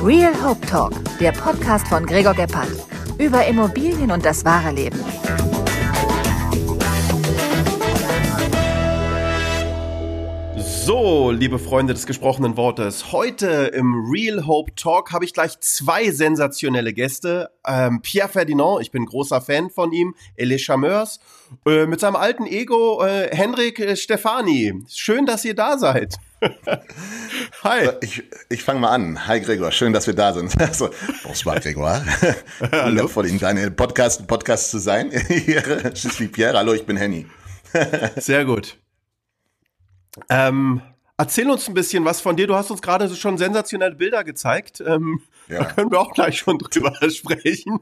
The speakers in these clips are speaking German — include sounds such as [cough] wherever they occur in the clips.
Real Hope Talk, der Podcast von Gregor Gebhardt. Über Immobilien und das wahre Leben. So, liebe Freunde des gesprochenen Wortes, heute im Real Hope Talk habe ich gleich zwei sensationelle Gäste. Ähm, Pierre Ferdinand, ich bin großer Fan von ihm, Les Chameurs, äh, mit seinem alten Ego äh, Henrik äh, Stefani. Schön, dass ihr da seid. [laughs] Hi. Ich, ich fange mal an. Hi Gregor, schön, dass wir da sind. [laughs] Also, bonsoir Gregor. [laughs] Hallo. Vor Ihnen deine Podcast, Podcast zu sein. Je suis Pierre. Hallo, ich bin Henny. Sehr gut. Ähm, erzähl uns ein bisschen was von dir. Du hast uns gerade schon sensationelle Bilder gezeigt. Ähm, ja. Da können wir auch gleich schon drüber sprechen.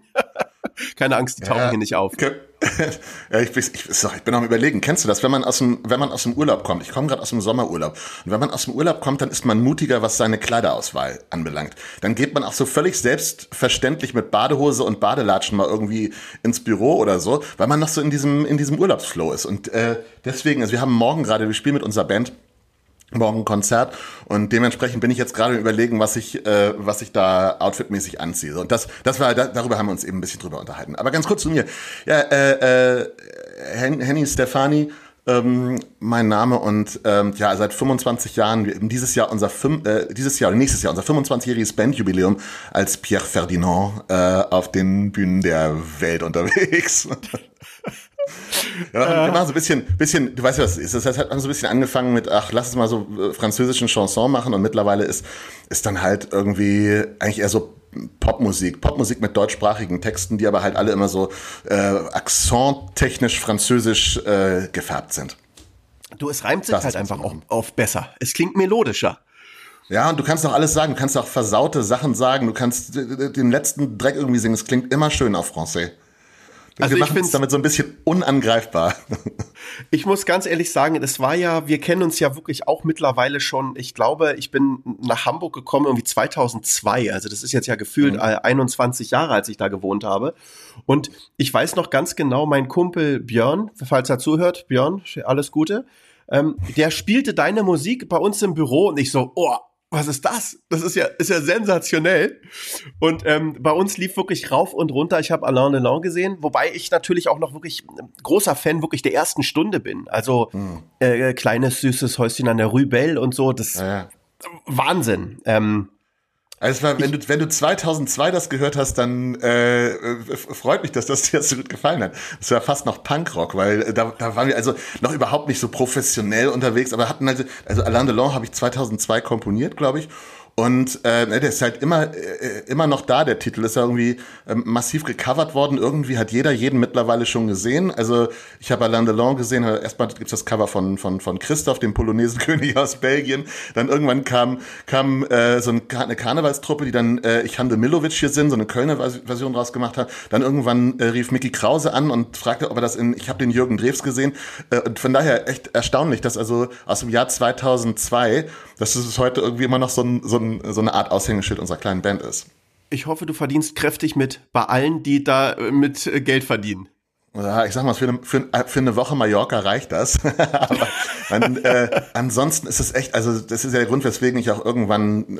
Keine Angst, die tauchen ja. hier nicht auf. [laughs] ja, ich, ich, ich, bin am überlegen, kennst du das, wenn man aus dem, wenn man aus dem Urlaub kommt? Ich komme gerade aus dem Sommerurlaub. Und wenn man aus dem Urlaub kommt, dann ist man mutiger, was seine Kleiderauswahl anbelangt. Dann geht man auch so völlig selbstverständlich mit Badehose und Badelatschen mal irgendwie ins Büro oder so, weil man noch so in diesem, in diesem Urlaubsflow ist. Und äh, deswegen, also wir haben morgen gerade, wir spielen mit unserer Band morgen Konzert und dementsprechend bin ich jetzt gerade überlegen, was ich, äh, was ich da outfitmäßig anziehe. Und das, das war, da, darüber haben wir uns eben ein bisschen drüber unterhalten. Aber ganz kurz zu mir. Ja, äh, äh, Henny Stefani, ähm, mein Name und ähm, ja, seit 25 Jahren, dieses Jahr unser äh, dieses Jahr nächstes Jahr unser 25-jähriges Bandjubiläum als Pierre Ferdinand äh, auf den Bühnen der Welt unterwegs. [laughs] Ja, wir machen so ein bisschen, bisschen, du weißt ja, was es ist. Das hat so ein bisschen angefangen mit, ach, lass uns mal so äh, französischen Chanson machen und mittlerweile ist, ist dann halt irgendwie eigentlich eher so Popmusik, Popmusik mit deutschsprachigen Texten, die aber halt alle immer so äh, akzenttechnisch französisch äh, gefärbt sind. Du, es reimt sich das halt einfach auch auf besser. Es klingt melodischer. Ja, und du kannst auch alles sagen. Du kannst auch versaute Sachen sagen. Du kannst den letzten Dreck irgendwie singen. Es klingt immer schön auf Français. Also wir machen es damit so ein bisschen unangreifbar. [laughs] Ich muss ganz ehrlich sagen, es war ja, wir kennen uns ja wirklich auch mittlerweile schon. Ich glaube, ich bin nach Hamburg gekommen irgendwie 2002. Also das ist jetzt ja gefühlt mhm. 21 Jahre, als ich da gewohnt habe. Und ich weiß noch ganz genau, mein Kumpel Björn, falls er zuhört, Björn, alles Gute. Ähm, der spielte deine Musik bei uns im Büro und ich so, oh, was ist das? Das ist ja, ist ja sensationell. Und ähm, bei uns lief wirklich rauf und runter. Ich habe Alain Delon gesehen, wobei ich natürlich auch noch wirklich großer Fan wirklich der ersten Stunde bin. Also hm. äh, kleines süßes Häuschen an der Rue und so. Das ja, ja. Wahnsinn. Ähm, also war, wenn du wenn du 2002 das gehört hast, dann äh, äh, freut mich, dass das dir so gut gefallen hat. Das war fast noch Punkrock, weil äh, da, da waren wir also noch überhaupt nicht so professionell unterwegs, aber hatten also also Alain Delon habe ich 2002 komponiert, glaube ich, und äh, der ist halt immer, äh, immer noch da, der Titel. Ist ja irgendwie ähm, massiv gecovert worden. Irgendwie hat jeder jeden mittlerweile schon gesehen. Also ich habe Alain Delon gesehen. Erstmal gibt's das Cover von, von, von Christoph, dem Polonesenkönig [laughs] aus Belgien. Dann irgendwann kam, kam äh, so eine Karnevalstruppe, die dann äh, Ich Hande Milovic hier sind, so eine Kölner Version draus gemacht hat. Dann irgendwann äh, rief Mickey Krause an und fragte, ob er das in, ich habe den Jürgen Drews gesehen. Äh, und von daher echt erstaunlich, dass also aus dem Jahr 2002 dass es heute irgendwie immer noch so, ein, so, ein, so eine Art Aushängeschild unserer kleinen Band ist. Ich hoffe, du verdienst kräftig mit bei allen, die da äh, mit äh, Geld verdienen. Ja, ich sag mal, für eine, für, für eine Woche Mallorca reicht das. [laughs] Aber man, äh, ansonsten ist es echt, also das ist ja der Grund, weswegen ich auch irgendwann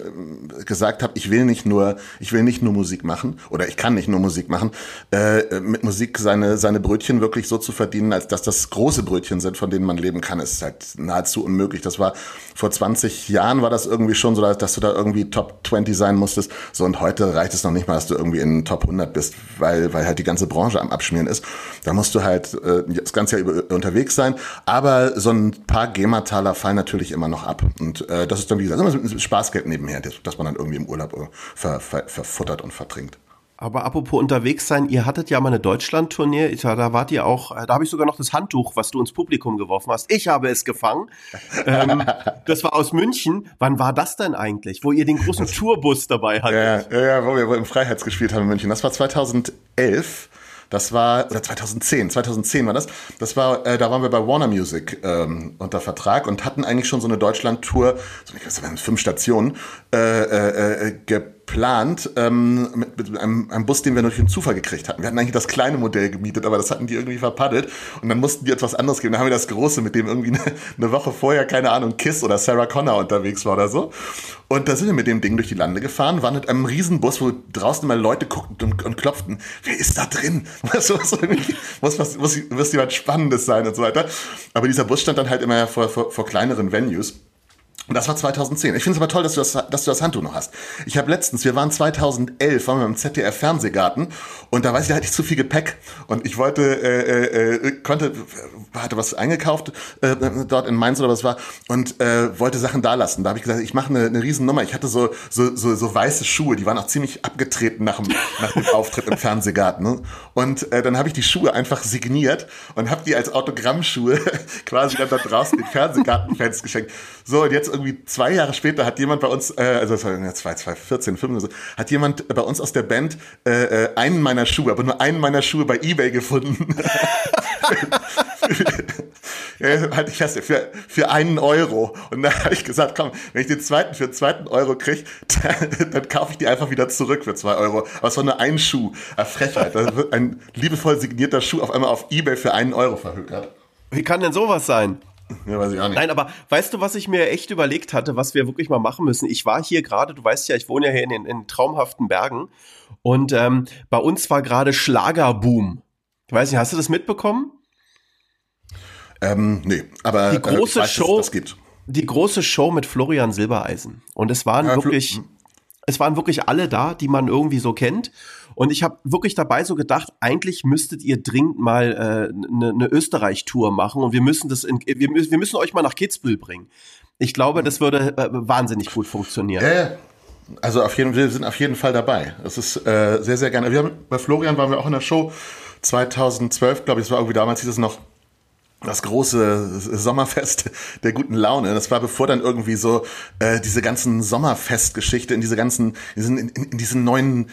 äh, gesagt habe, ich will nicht nur, ich will nicht nur Musik machen oder ich kann nicht nur Musik machen, äh, mit Musik seine seine Brötchen wirklich so zu verdienen, als dass das große Brötchen sind, von denen man leben kann, ist halt nahezu unmöglich. Das war vor 20 Jahren war das irgendwie schon so, dass du da irgendwie Top 20 sein musstest. So und heute reicht es noch nicht mal, dass du irgendwie in Top 100 bist, weil weil halt die ganze Branche am Abschmieren ist. Da musst du halt äh, das ganze Jahr über, unterwegs sein, aber so ein paar GEMA-Taler fallen natürlich immer noch ab. Und äh, das ist dann, wie gesagt, immer Spaßgeld nebenher, das, das man dann irgendwie im Urlaub äh, ver, ver, verfuttert und vertrinkt. Aber apropos unterwegs sein, ihr hattet ja mal eine Deutschland-Tournee, da wart ihr auch, äh, da habe ich sogar noch das Handtuch, was du ins Publikum geworfen hast. Ich habe es gefangen. [laughs] ähm, das war aus München. Wann war das denn eigentlich, wo ihr den großen Tourbus dabei hattet? Ja, ja, wo wir im Freiheits gespielt haben in München. Das war 2011. Das war, oder 2010, 2010 war das. Das war, äh, da waren wir bei Warner Music ähm, unter Vertrag und hatten eigentlich schon so eine Deutschland-Tour, so eine fünf Stationen, äh, äh, äh, geplant ähm, mit, mit einem, einem Bus, den wir durch den Zufall gekriegt hatten. Wir hatten eigentlich das kleine Modell gemietet, aber das hatten die irgendwie verpaddelt und dann mussten die etwas anderes geben. Dann haben wir das große, mit dem irgendwie [laughs] eine, eine Woche vorher, keine Ahnung, Kiss oder Sarah Connor unterwegs war oder so. Und da sind wir mit dem Ding durch die Lande gefahren, waren mit einem Riesenbus, wo draußen immer Leute guckten und, und klopften. Wer ist da drin? [laughs] Was, was, muss, was, muss, muss jemand Spannendes sein und so weiter. Aber dieser Bus stand dann halt immer vor, vor, vor kleineren Venues. Und das war 2010. Ich finde es aber toll, dass du das, dass du das Handtuch noch hast. Ich habe letztens, wir waren 2011, waren wir im ZDF Fernsehgarten und da weiß ich, da hatte ich zu viel Gepäck und ich wollte, äh, äh, konnte, hatte was eingekauft äh, dort in Mainz oder was war und äh, wollte Sachen da lassen. Da habe ich gesagt, ich mache eine, eine Riesennummer. Ich hatte so, so, so, so weiße Schuhe, die waren auch ziemlich abgetreten nach dem, nach dem Auftritt im Fernsehgarten. Ne? Und äh, dann habe ich die Schuhe einfach signiert und habe die als Autogrammschuhe [laughs] quasi dann da draußen den Fernsehgartenfans geschenkt. So, und jetzt irgendwie zwei Jahre später hat jemand bei uns, äh, also das war ja 2014, 15 so, hat jemand bei uns aus der Band äh, äh, einen meiner Schuhe, aber nur einen meiner Schuhe bei Ebay gefunden. [laughs] ich fest, für, für einen Euro. Und dann habe ich gesagt, komm, wenn ich den zweiten für den zweiten Euro kriege, dann, dann kaufe ich die einfach wieder zurück für zwei Euro. Aber es war nur ein Schuh. Eine Frechheit. Da wird ein liebevoll signierter Schuh auf einmal auf Ebay für einen Euro verhökert. Wie kann denn sowas sein? Ja, weiß ich auch nicht. Nein, aber weißt du, was ich mir echt überlegt hatte, was wir wirklich mal machen müssen? Ich war hier gerade, du weißt ja, ich wohne ja hier in den in traumhaften Bergen und ähm, bei uns war gerade Schlagerboom. Ich weiß nicht, hast du das mitbekommen? Ähm, nee, aber die große äh, weiß, Show, das gibt. Die große Show mit Florian Silbereisen. Und es waren ja, wirklich, es waren wirklich alle da, die man irgendwie so kennt. Und ich habe wirklich dabei so gedacht, eigentlich müsstet ihr dringend mal eine äh, ne, ne Österreich-Tour machen und wir müssen das in, wir, wir müssen euch mal nach Kitzbühel bringen. Ich glaube, das würde äh, wahnsinnig gut funktionieren. Ja, also auf jeden, wir sind auf jeden Fall dabei. Das ist äh, sehr, sehr gerne. Wir haben, bei Florian waren wir auch in der Show 2012, glaube ich, das war irgendwie damals hieß es noch das große Sommerfest [laughs] der guten Laune. Das war bevor dann irgendwie so äh, diese ganzen Sommerfestgeschichte in diese ganzen, in, in, in diesen neuen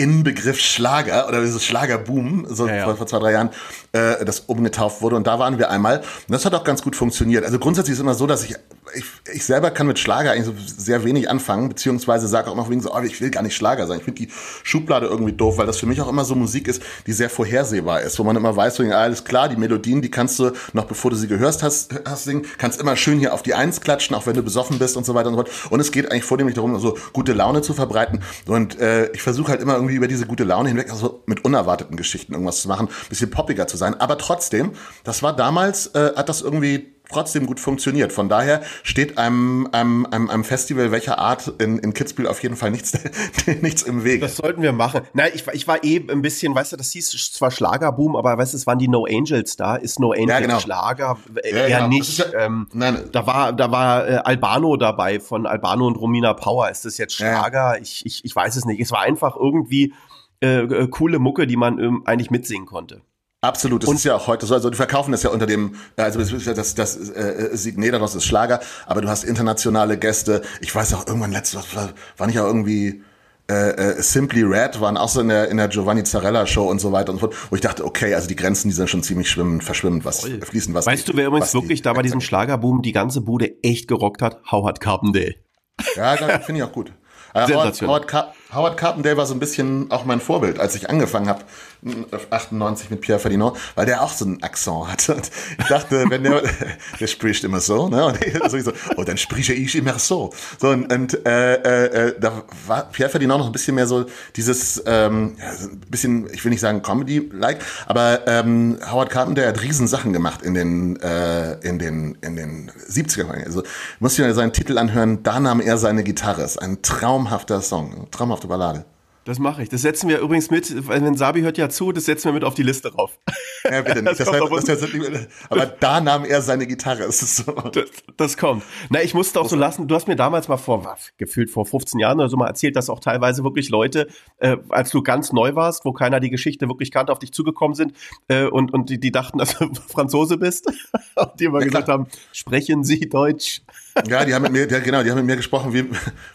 Inbegriff Schlager oder dieses Schlagerboom, so ja, ja. Vor, vor, zwei, drei Jahren, äh, das umgetauft wurde. Und da waren wir einmal. Und das hat auch ganz gut funktioniert. Also grundsätzlich ist es immer so, dass ich, ich, ich selber kann mit Schlager eigentlich so sehr wenig anfangen, beziehungsweise sage auch immer wegen so, oh, ich will gar nicht Schlager sein. Ich finde die Schublade irgendwie doof, weil das für mich auch immer so Musik ist, die sehr vorhersehbar ist, wo man immer weiß, so, alles klar, die Melodien, die kannst du, noch bevor du sie gehört hast, hast singen, kannst immer schön hier auf die Eins klatschen, auch wenn du besoffen bist und so weiter und so fort. Und es geht eigentlich vornehmlich darum, so gute Laune zu verbreiten. Und äh, ich versuche halt immer irgendwie irgendwie über diese gute Laune hinweg, also mit unerwarteten Geschichten irgendwas zu machen, bisschen poppiger zu sein. Aber trotzdem, das war damals, äh, hat das irgendwie trotzdem gut funktioniert. Von daher steht einem, einem, einem, einem Festival welcher Art in, in Kitzbühel auf jeden Fall nichts, [laughs] nichts im Weg. Das sollten wir machen. Nein, ich, ich war eh ein bisschen, weißt du, das hieß zwar Schlagerboom, aber weißt du, es waren die No Angels da. Ist No Angels ja, genau. Schlager? Äh, ja, eher genau. nicht. Ja, ähm, nein. Da war, da war äh, Albano dabei von Albano und Romina Power. Ist das jetzt Schlager? Ja. Ich, ich, ich weiß es nicht. Es war einfach irgendwie äh, äh coole Mucke, die man ähm, eigentlich mitsingen konnte. Absolut, das und ist ja auch heute so. Also die verkaufen das ja unter dem, also das, das äh, Signet daraus ist Schlager, aber du hast internationale Gäste. Ich weiß auch irgendwann letztes, war, war nicht auch irgendwie äh, äh, Simply Red waren auch so in der, in der Giovanni Zarella Show und so weiter und so fort, wo ich dachte, okay, also die Grenzen, die sind schon ziemlich schwimmen, verschwimmen, was Voll. fließen, was. Weißt die, du, wer übrigens wirklich da bei diesem Schlagerboom die ganze Bude echt gerockt hat? Howard Carpendale. Ja, finde ich auch gut. [laughs] Äh, Howard, Howard, Car Howard Carpendale war so ein bisschen auch mein Vorbild, als ich angefangen habe, 98 mit Pierre Ferdinand, weil der auch so einen Akzent hatte. Und ich dachte, wenn der, [laughs] der spricht immer so, ne? Und [laughs] ich so, oh, dann spreche ich immer so. So, und, und äh, äh, äh, da war Pierre Ferdinand noch ein bisschen mehr so dieses, ähm, ein bisschen, ich will nicht sagen Comedy-like, aber ähm, Howard Carpendale hat riesen Sachen gemacht in den, äh, in den, in den 70er. Also, muss ich mir seinen Titel anhören, da nahm er seine Gitarre. Ist ein traumhafter Song, traumhafte Ballade. Das mache ich. Das setzen wir übrigens mit, wenn Sabi hört ja zu, das setzen wir mit auf die Liste rauf. Ja, bitte [laughs] nicht. Das, das, heißt, das heißt, aber da nahm er seine Gitarre. So. das, das kommt. Na, ich musste auch so lassen, du hast mir damals mal vor, was, gefühlt vor 15 Jahren oder so mal erzählt, dass auch teilweise wirklich Leute, äh, als du ganz neu warst, wo keiner die Geschichte wirklich kannte, auf dich zugekommen sind äh, und, und die, die dachten, dass du [laughs] Franzose bist. [laughs] und die immer ja, gesagt klar. haben, sprechen Sie Deutsch. Ja, die haben mit mir, ja, genau, die haben mit mir gesprochen wie,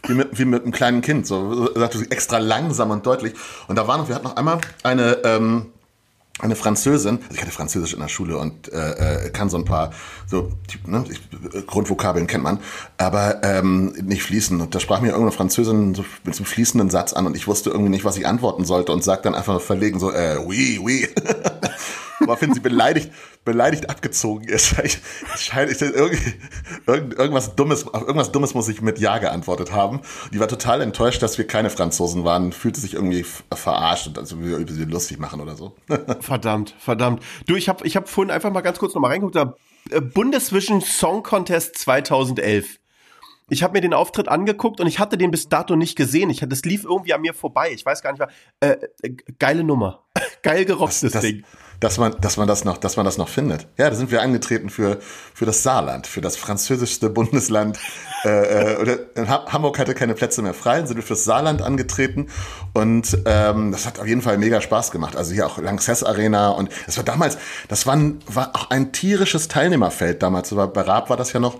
wie, mit, wie mit einem kleinen Kind, so sagte extra langsam und deutlich. Und da waren wir hatten noch einmal eine ähm, eine Französin, also ich hatte Französisch in der Schule und äh, äh, kann so ein paar so ne, Grundvokabeln kennt man, aber ähm, nicht fließen. Und da sprach mir irgendeine Französin so mit so einem fließenden Satz an und ich wusste irgendwie nicht, was ich antworten sollte und sagt dann einfach verlegen so, äh, oui, oui. [laughs] Finden sie beleidigt, beleidigt abgezogen ist. [laughs] Ich, ich, ich, irgend, irgendwas Dummes, auf irgendwas Dummes muss ich mit Ja geantwortet haben. Die war total enttäuscht, dass wir keine Franzosen waren, fühlte sich irgendwie verarscht und also über sie lustig machen oder so. [laughs] verdammt, verdammt. Du, ich habe ich hab vorhin einfach mal ganz kurz nochmal reingeguckt, da äh, Bundesvision Song Contest 2011. Ich habe mir den Auftritt angeguckt und ich hatte den bis dato nicht gesehen. Ich, das lief irgendwie an mir vorbei. Ich weiß gar nicht mehr. Äh, äh, geile Nummer. [laughs] Geil gerocktes das, das, Ding dass man, dass man das noch, dass man das noch findet. Ja, da sind wir angetreten für, für das Saarland, für das französischste Bundesland. äh, äh oder Hamburg hatte keine Plätze mehr frei, sind wir fürs Saarland angetreten und ähm, das hat auf jeden Fall mega Spaß gemacht. Also hier auch Lanxess Arena und das war damals, das war, ein, war auch ein tierisches Teilnehmerfeld damals. Bei Raab war das ja noch.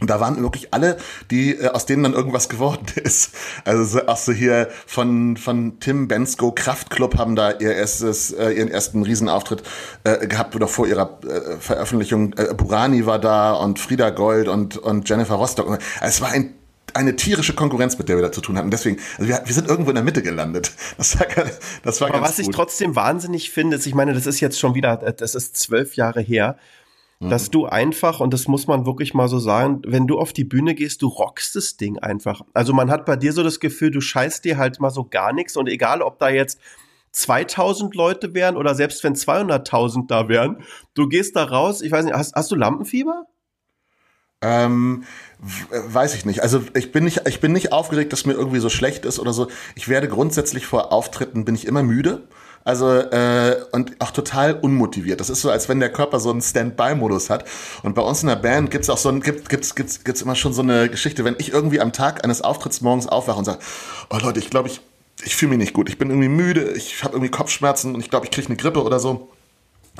Und da waren wirklich alle, die äh, aus denen dann irgendwas geworden [laughs] ist. Also so, auch so hier von von Tim Bensko Kraftklub haben da ihr erstes äh, ihren ersten Riesenauftritt äh, gehabt oder vor ihrer äh, Veröffentlichung. Äh, Burani war da und Frieda Gold und und Jennifer Rostock. Also es war ein eine tierische Konkurrenz, mit der wir da zu tun hatten. Deswegen, also wir, wir sind irgendwo in der Mitte gelandet. [laughs] Das war, das war Aber ganz was gut. ich trotzdem wahnsinnig finde, ist, ich meine, das ist jetzt schon wieder, das ist zwölf Jahre her, dass mhm. du einfach, und das muss man wirklich mal so sagen, wenn du auf die Bühne gehst, du rockst das Ding einfach. Also man hat bei dir so das Gefühl, du scheißt dir halt mal so gar nichts und egal, ob da jetzt 2000 Leute wären oder selbst wenn 200.000 da wären, du gehst da raus, ich weiß nicht, hast, hast du Lampenfieber? Ähm, weiß ich nicht. Also ich bin nicht, ich bin nicht aufgeregt, dass mir irgendwie so schlecht ist oder so. Ich werde grundsätzlich vor Auftritten bin ich immer müde. Also äh, und auch total unmotiviert. Das ist so, als wenn der Körper so einen Standby-Modus hat. Und bei uns in der Band gibt's auch so ein, gibt, gibt's, gibt's, gibt's immer schon so eine Geschichte, wenn ich irgendwie am Tag eines Auftritts morgens aufwache und sage, oh Leute, ich glaube, ich, ich fühle mich nicht gut. Ich bin irgendwie müde, ich habe irgendwie Kopfschmerzen und ich glaube, ich kriege eine Grippe oder so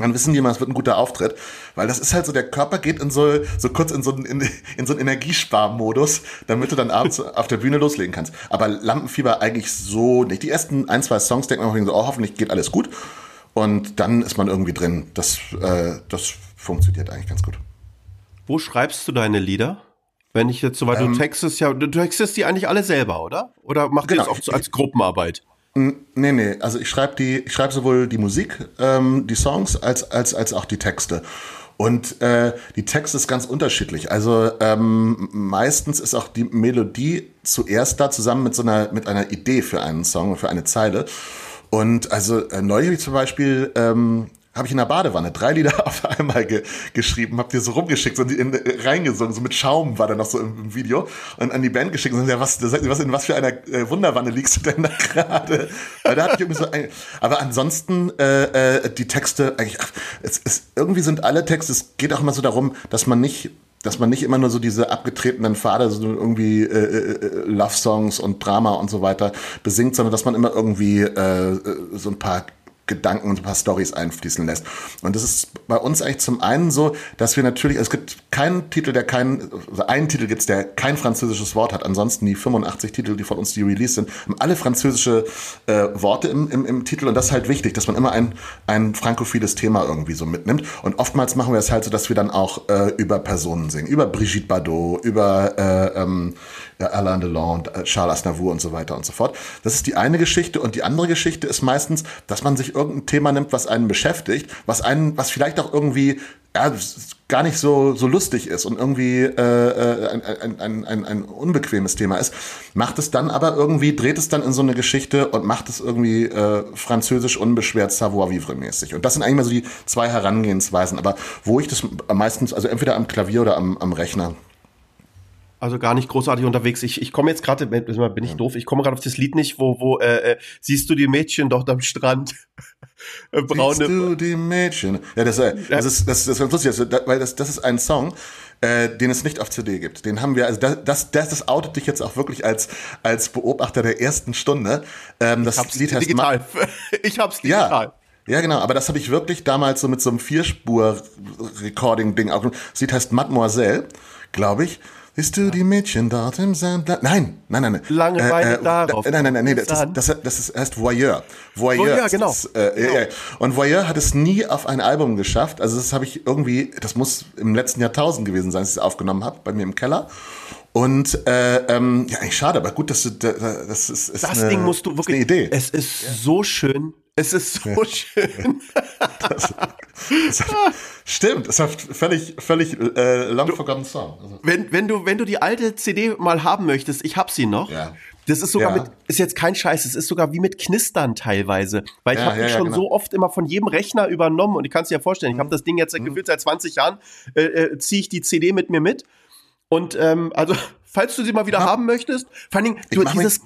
dann wissen die mal, es wird ein guter Auftritt, weil das ist halt so, der Körper geht in so, so kurz in so einen, in, in so einen Energiesparmodus, damit du dann abends [laughs] auf der Bühne loslegen kannst. Aber Lampenfieber eigentlich so nicht. Die ersten ein, zwei Songs denkt man so, oh, hoffentlich geht alles gut. Und dann ist man irgendwie drin. Das, äh, das funktioniert eigentlich ganz gut. Wo schreibst du deine Lieder? Wenn ich jetzt so, weil ähm, du textest ja, du textest die eigentlich alle selber, oder? Oder macht genau, ihr das auch als Gruppenarbeit? Nee, nee, also ich schreibe die, ich schreibe sowohl die Musik, ähm, die Songs, als, als, als auch die Texte. Und äh, die Texte ist ganz unterschiedlich. Also ähm, meistens ist auch die Melodie zuerst da zusammen mit so einer mit einer Idee für einen Song, für eine Zeile. Und also äh, neulich zum Beispiel ähm, habe ich in der Badewanne drei Lieder [laughs] auf einmal ge geschrieben, hab dir so rumgeschickt, so in, in, reingesungen, so mit Schaum war da noch so im, im, Video und an die Band geschickt und ja, was, was in was für einer äh, Wunderwanne liegst du denn da [laughs] gerade? Da hatte ich irgendwie so ein, aber ansonsten äh, äh, die Texte eigentlich, ach, es, es, irgendwie sind alle Texte, es geht auch immer so darum, dass man nicht dass man nicht immer nur so diese abgetretenen Pfade, so irgendwie äh, äh, äh, Love-Songs und Drama und so weiter besingt, sondern dass man immer irgendwie äh, äh so ein paar Gedanken und ein paar Stories einfließen lässt. Und das ist bei uns eigentlich zum einen so, dass wir natürlich, es gibt keinen Titel, der keinen, also einen Titel gibt es, der kein französisches Wort hat. Ansonsten die 85 Titel, die von uns die Release sind, haben alle französische äh, Worte im, im, im Titel. Und das ist halt wichtig, dass man immer ein, ein frankophiles Thema irgendwie so mitnimmt. Und oftmals machen wir es halt so, dass wir dann auch äh, über Personen singen. Über Brigitte Bardot, über äh, ähm, Alain Delon, äh, Charles Aznavour und so weiter und so fort. Das ist die eine Geschichte. Und die andere Geschichte ist meistens, dass man sich irgendein Thema nimmt, was einen beschäftigt, was einen, was vielleicht auch irgendwie ja, gar nicht so, so lustig ist und irgendwie äh, äh ein, ein, ein, ein unbequemes Thema ist, macht es dann aber irgendwie, dreht es dann in so eine Geschichte und macht es irgendwie äh, französisch unbeschwert Savoir-vivre-mäßig. Und das sind eigentlich mal so die zwei Herangehensweisen, aber wo ich das meistens, also entweder am Klavier oder am, am Rechner also gar nicht großartig unterwegs. Ich, ich komme jetzt gerade, bin ich doof, ich komme gerade auf das Lied nicht, wo, wo äh, äh siehst du die Mädchen dort am Strand? Äh, braune. Du die Mädchen? Ja, das, äh, das, ist, das, das ist lustig, also, weil das, das ist ein Song, äh, den es nicht auf CD gibt. Den haben wir, also das, das, das, das outet dich jetzt auch wirklich als, als Beobachter der ersten Stunde. Ähm, das ich hab's Lied heißt digital. [laughs] ich hab's digital. Ja. Ja, genau, aber das habe ich wirklich damals so mit so einem Vierspur-Recording-Ding auch. Das Lied heißt Mademoiselle, glaube ich. Bist du die Mädchen dort im Sand? Nein, nein, nein, nein. Lange Beine äh, darauf. Nein, nein, nein, nein, das, das, das, ist, heißt Voyeur. Voyeur, Voyeur genau. Das, äh, genau. Und Voyeur hat es nie auf ein Album geschafft. Also das habe ich irgendwie, das muss im letzten Jahrtausend gewesen sein, dass ich es aufgenommen habe, bei mir im Keller. Und äh, ähm, ja, eigentlich schade, aber gut, dass du das ist, ist das eine, Ding musst du wirklich. Eine Idee. Es ist ja. so schön. Es ist so ja. schön. [laughs] Das, das hat, stimmt, es hat völlig, völlig äh, long forgotten song. Also. Wenn, wenn du, wenn du die alte CD mal haben möchtest, ich hab sie noch. Ja. Das ist sogar ja. mit, ist jetzt kein Scheiß, es ist sogar wie mit Knistern teilweise. Weil ich ja, habe ja, schon genau. so oft immer von jedem Rechner übernommen und ich kann es dir ja vorstellen, ich habe das Ding jetzt mhm. gefühlt seit 20 Jahren, äh, äh, ziehe ich die CD mit mir mit. Und ähm, also, [laughs] falls du sie mal wieder haben möchtest, vor allen Dingen, du, dieses,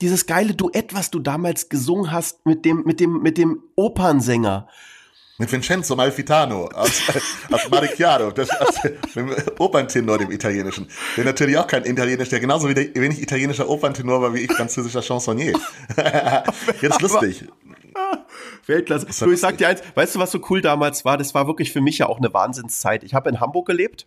dieses geile Duett, was du damals gesungen hast mit dem, mit dem, mit dem Opernsänger. Mit Vincenzo Malfitano aus, [laughs] aus Maricchiaro, das, aus dem Operntenor, dem Italienischen. Der natürlich auch kein Italienisch, der genauso wenig italienischer Operntenor war wie ich französischer Chansonnier. [laughs] Jetzt lustig. [laughs] Weltklasse. Du, ich sag dir eins, weißt du, was so cool damals war? Das war wirklich für mich ja auch eine Wahnsinnszeit. Ich habe in Hamburg gelebt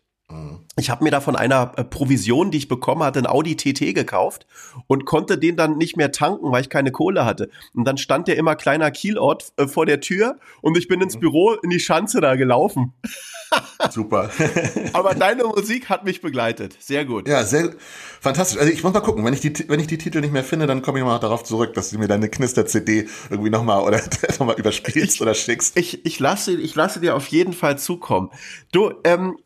ich habe mir da von einer äh, Provision, die ich bekommen hatte, ein Audi TT gekauft und konnte den dann nicht mehr tanken, weil ich keine Kohle hatte. Und dann stand der immer kleiner Kielort äh, vor der Tür und ich bin ins mhm. Büro in die Schanze da gelaufen. [laughs] Super. [laughs] Aber deine Musik hat mich begleitet. Sehr gut. Ja, sehr fantastisch. Also ich muss mal gucken, wenn ich die, wenn ich die Titel nicht mehr finde, dann komme ich mal darauf zurück, dass du mir deine Knister-CD irgendwie nochmal oder [laughs] nochmal überspielst ich, oder schickst. Ich, ich, lasse, ich lasse dir auf jeden Fall zukommen. Du, ähm,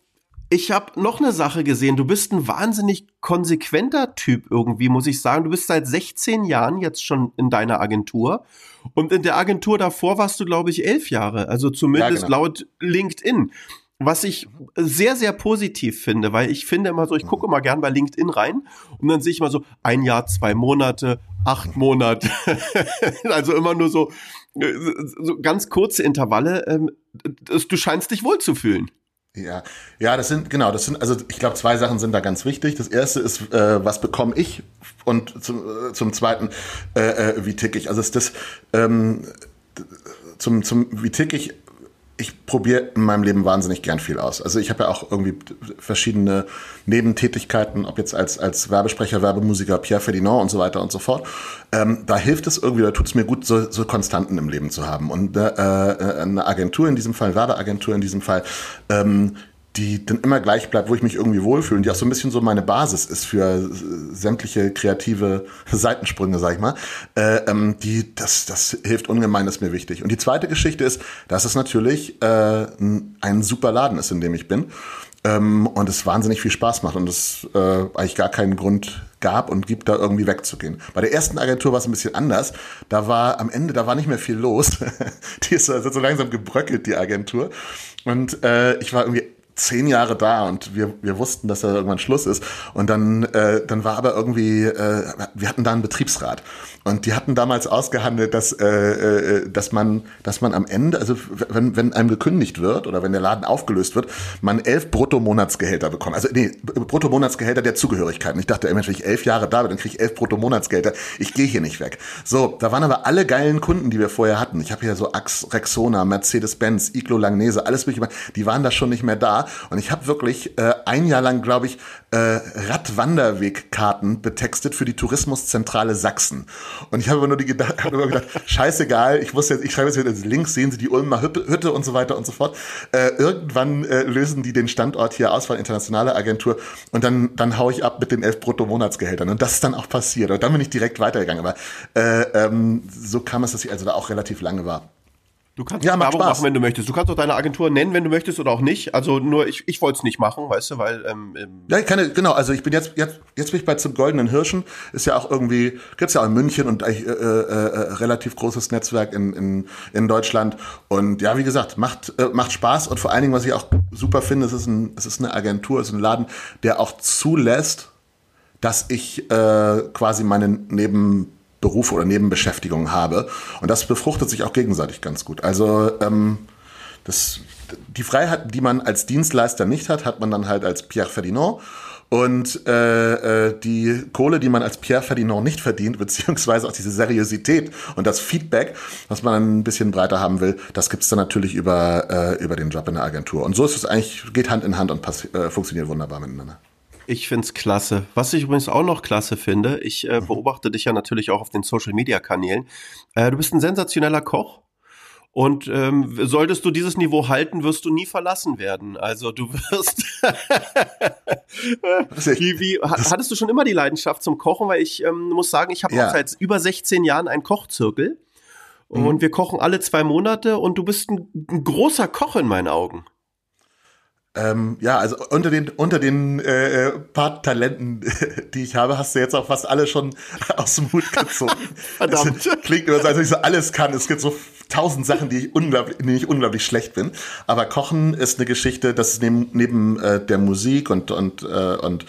ich habe noch eine Sache gesehen. Du bist ein wahnsinnig konsequenter Typ irgendwie, muss ich sagen. Du bist seit 16 Jahren jetzt schon in deiner Agentur. Und in der Agentur davor warst du, glaube ich, elf Jahre. Also zumindest ja, genau. laut LinkedIn. Was ich sehr, sehr positiv finde, weil ich finde immer so, ich gucke immer gern bei LinkedIn rein und dann sehe ich mal so ein Jahr, zwei Monate, acht Monate. [laughs] also immer nur so, so ganz kurze Intervalle. Ähm, du scheinst dich wohlzufühlen. Ja, ja, das sind genau, das sind also ich glaube zwei Sachen sind da ganz wichtig. Das erste ist, äh, was bekomme ich und zum, äh, zum zweiten, äh, äh, wie tick ich. Also ist das ähm, zum zum wie tick ich ich probiere in meinem Leben wahnsinnig gern viel aus. Also ich habe ja auch irgendwie verschiedene Nebentätigkeiten, ob jetzt als, als Werbesprecher, Werbemusiker, Pierre Ferdinand und so weiter und so fort. Ähm, da hilft es irgendwie, da tut es mir gut, so, so Konstanten im Leben zu haben. Und äh, äh eine Agentur in diesem Fall, Werbeagentur in diesem Fall, ähm, die dann immer gleich bleibt, wo ich mich irgendwie wohlfühle und die auch so ein bisschen so meine Basis ist für sämtliche kreative Seitensprünge, sag ich mal, äh, ähm, die, das, das hilft ungemein, das ist mir wichtig. Und die zweite Geschichte ist, dass es natürlich äh, ein super Laden ist, in dem ich bin ähm, und es wahnsinnig viel Spaß macht und es äh, eigentlich gar keinen Grund gab und gibt, da irgendwie wegzugehen. Bei der ersten Agentur war es ein bisschen anders. Da war am Ende, da war nicht mehr viel los. [laughs] die ist also so langsam gebröckelt, die Agentur. Und äh, ich war irgendwie zehn Jahre da und wir, wir wussten, dass da irgendwann Schluss ist. Und dann, äh, dann war aber irgendwie, äh, wir hatten da einen Betriebsrat. Und die hatten damals ausgehandelt, dass, äh, äh, dass, man, dass man am Ende, also wenn, wenn einem gekündigt wird oder wenn der Laden aufgelöst wird, man elf Bruttomonatsgehälter bekommt. Also nee, Bruttomonatsgehälter der Zugehörigkeit. Und ich dachte, ey, Mensch, wenn ich elf Jahre da bin, dann kriege ich elf Bruttomonatsgehälter. Ich gehe hier nicht weg. So, da waren aber alle geilen Kunden, die wir vorher hatten. Ich habe hier so Ax, Rexona, Mercedes-Benz, Iglo Langnese, alles mögliche. Die waren da schon nicht mehr da. Und ich habe wirklich äh, ein Jahr lang, glaube ich, äh, Radwanderwegkarten betextet für die Tourismuszentrale Sachsen. Und ich habe aber nur die gedacht, [laughs] habe immer gedacht, scheißegal, ich muss jetzt, ich schreibe jetzt wieder links, sehen Sie die Ulmer Hütte und so weiter und so fort. Äh, irgendwann äh, lösen die den Standort hier aus von internationaler Agentur und dann, dann hau ich ab mit den elf Brutto-Monatsgehältern. Und das ist dann auch passiert. Und dann bin ich direkt weitergegangen. Aber äh, ähm, so kam es, dass ich also da auch relativ lange war. Du kannst ja, Werbung machen, wenn du möchtest. Du kannst auch deine Agentur nennen, wenn du möchtest oder auch nicht. Also nur ich, ich wollte es nicht machen, weißt du, weil ähm, ähm ja, ich kann, genau. Also ich bin jetzt jetzt jetzt bin ich bei zum Goldenen Hirschen. Ist ja auch irgendwie gibt's ja auch in München und äh, äh, äh, relativ großes Netzwerk in, in in Deutschland. Und ja, wie gesagt, macht äh, macht Spaß und vor allen Dingen, was ich auch super finde, es ist ein es ist eine Agentur, es ist ein Laden, der auch zulässt, dass ich äh, quasi meinen neben Beruf oder Nebenbeschäftigung habe. Und das befruchtet sich auch gegenseitig ganz gut. Also ähm, das, die Freiheit, die man als Dienstleister nicht hat, hat man dann halt als Pierre Ferdinand. Und äh, äh, die Kohle, die man als Pierre Ferdinand nicht verdient, [laughs] beziehungsweise auch diese Seriosität und das Feedback, was man ein bisschen breiter haben will, das gibt's dann natürlich über, äh, über den Job in der Agentur. Und so ist es eigentlich, geht Hand in Hand und äh, funktioniert wunderbar miteinander. Ich find's klasse. Was ich übrigens auch noch klasse finde, ich äh, beobachte dich ja natürlich auch auf den Social Media Kanälen. Äh, du bist ein sensationeller Koch. Und ähm, solltest du dieses Niveau halten, wirst du nie verlassen werden. Also du wirst. [laughs] wie, wie, hattest du schon immer die Leidenschaft zum Kochen? Weil ich ähm, muss sagen, ich habe ja. seit über 16 Jahren einen Kochzirkel. Mhm. Und wir kochen alle zwei Monate und du bist ein, ein großer Koch in meinen Augen. Ähm, ja, also unter den unter den äh, paar Talenten, [laughs] die ich habe, hast du jetzt auch fast alle schon [laughs] aus dem Hut gezogen. [laughs] Verdammt. Das klingt immer so, als ob ich so alles kann. Es gibt so tausend Sachen, die ich unglaublich, in denen ich unglaublich schlecht bin. Aber Kochen ist eine Geschichte, das ist neben, neben äh, der Musik und und äh, und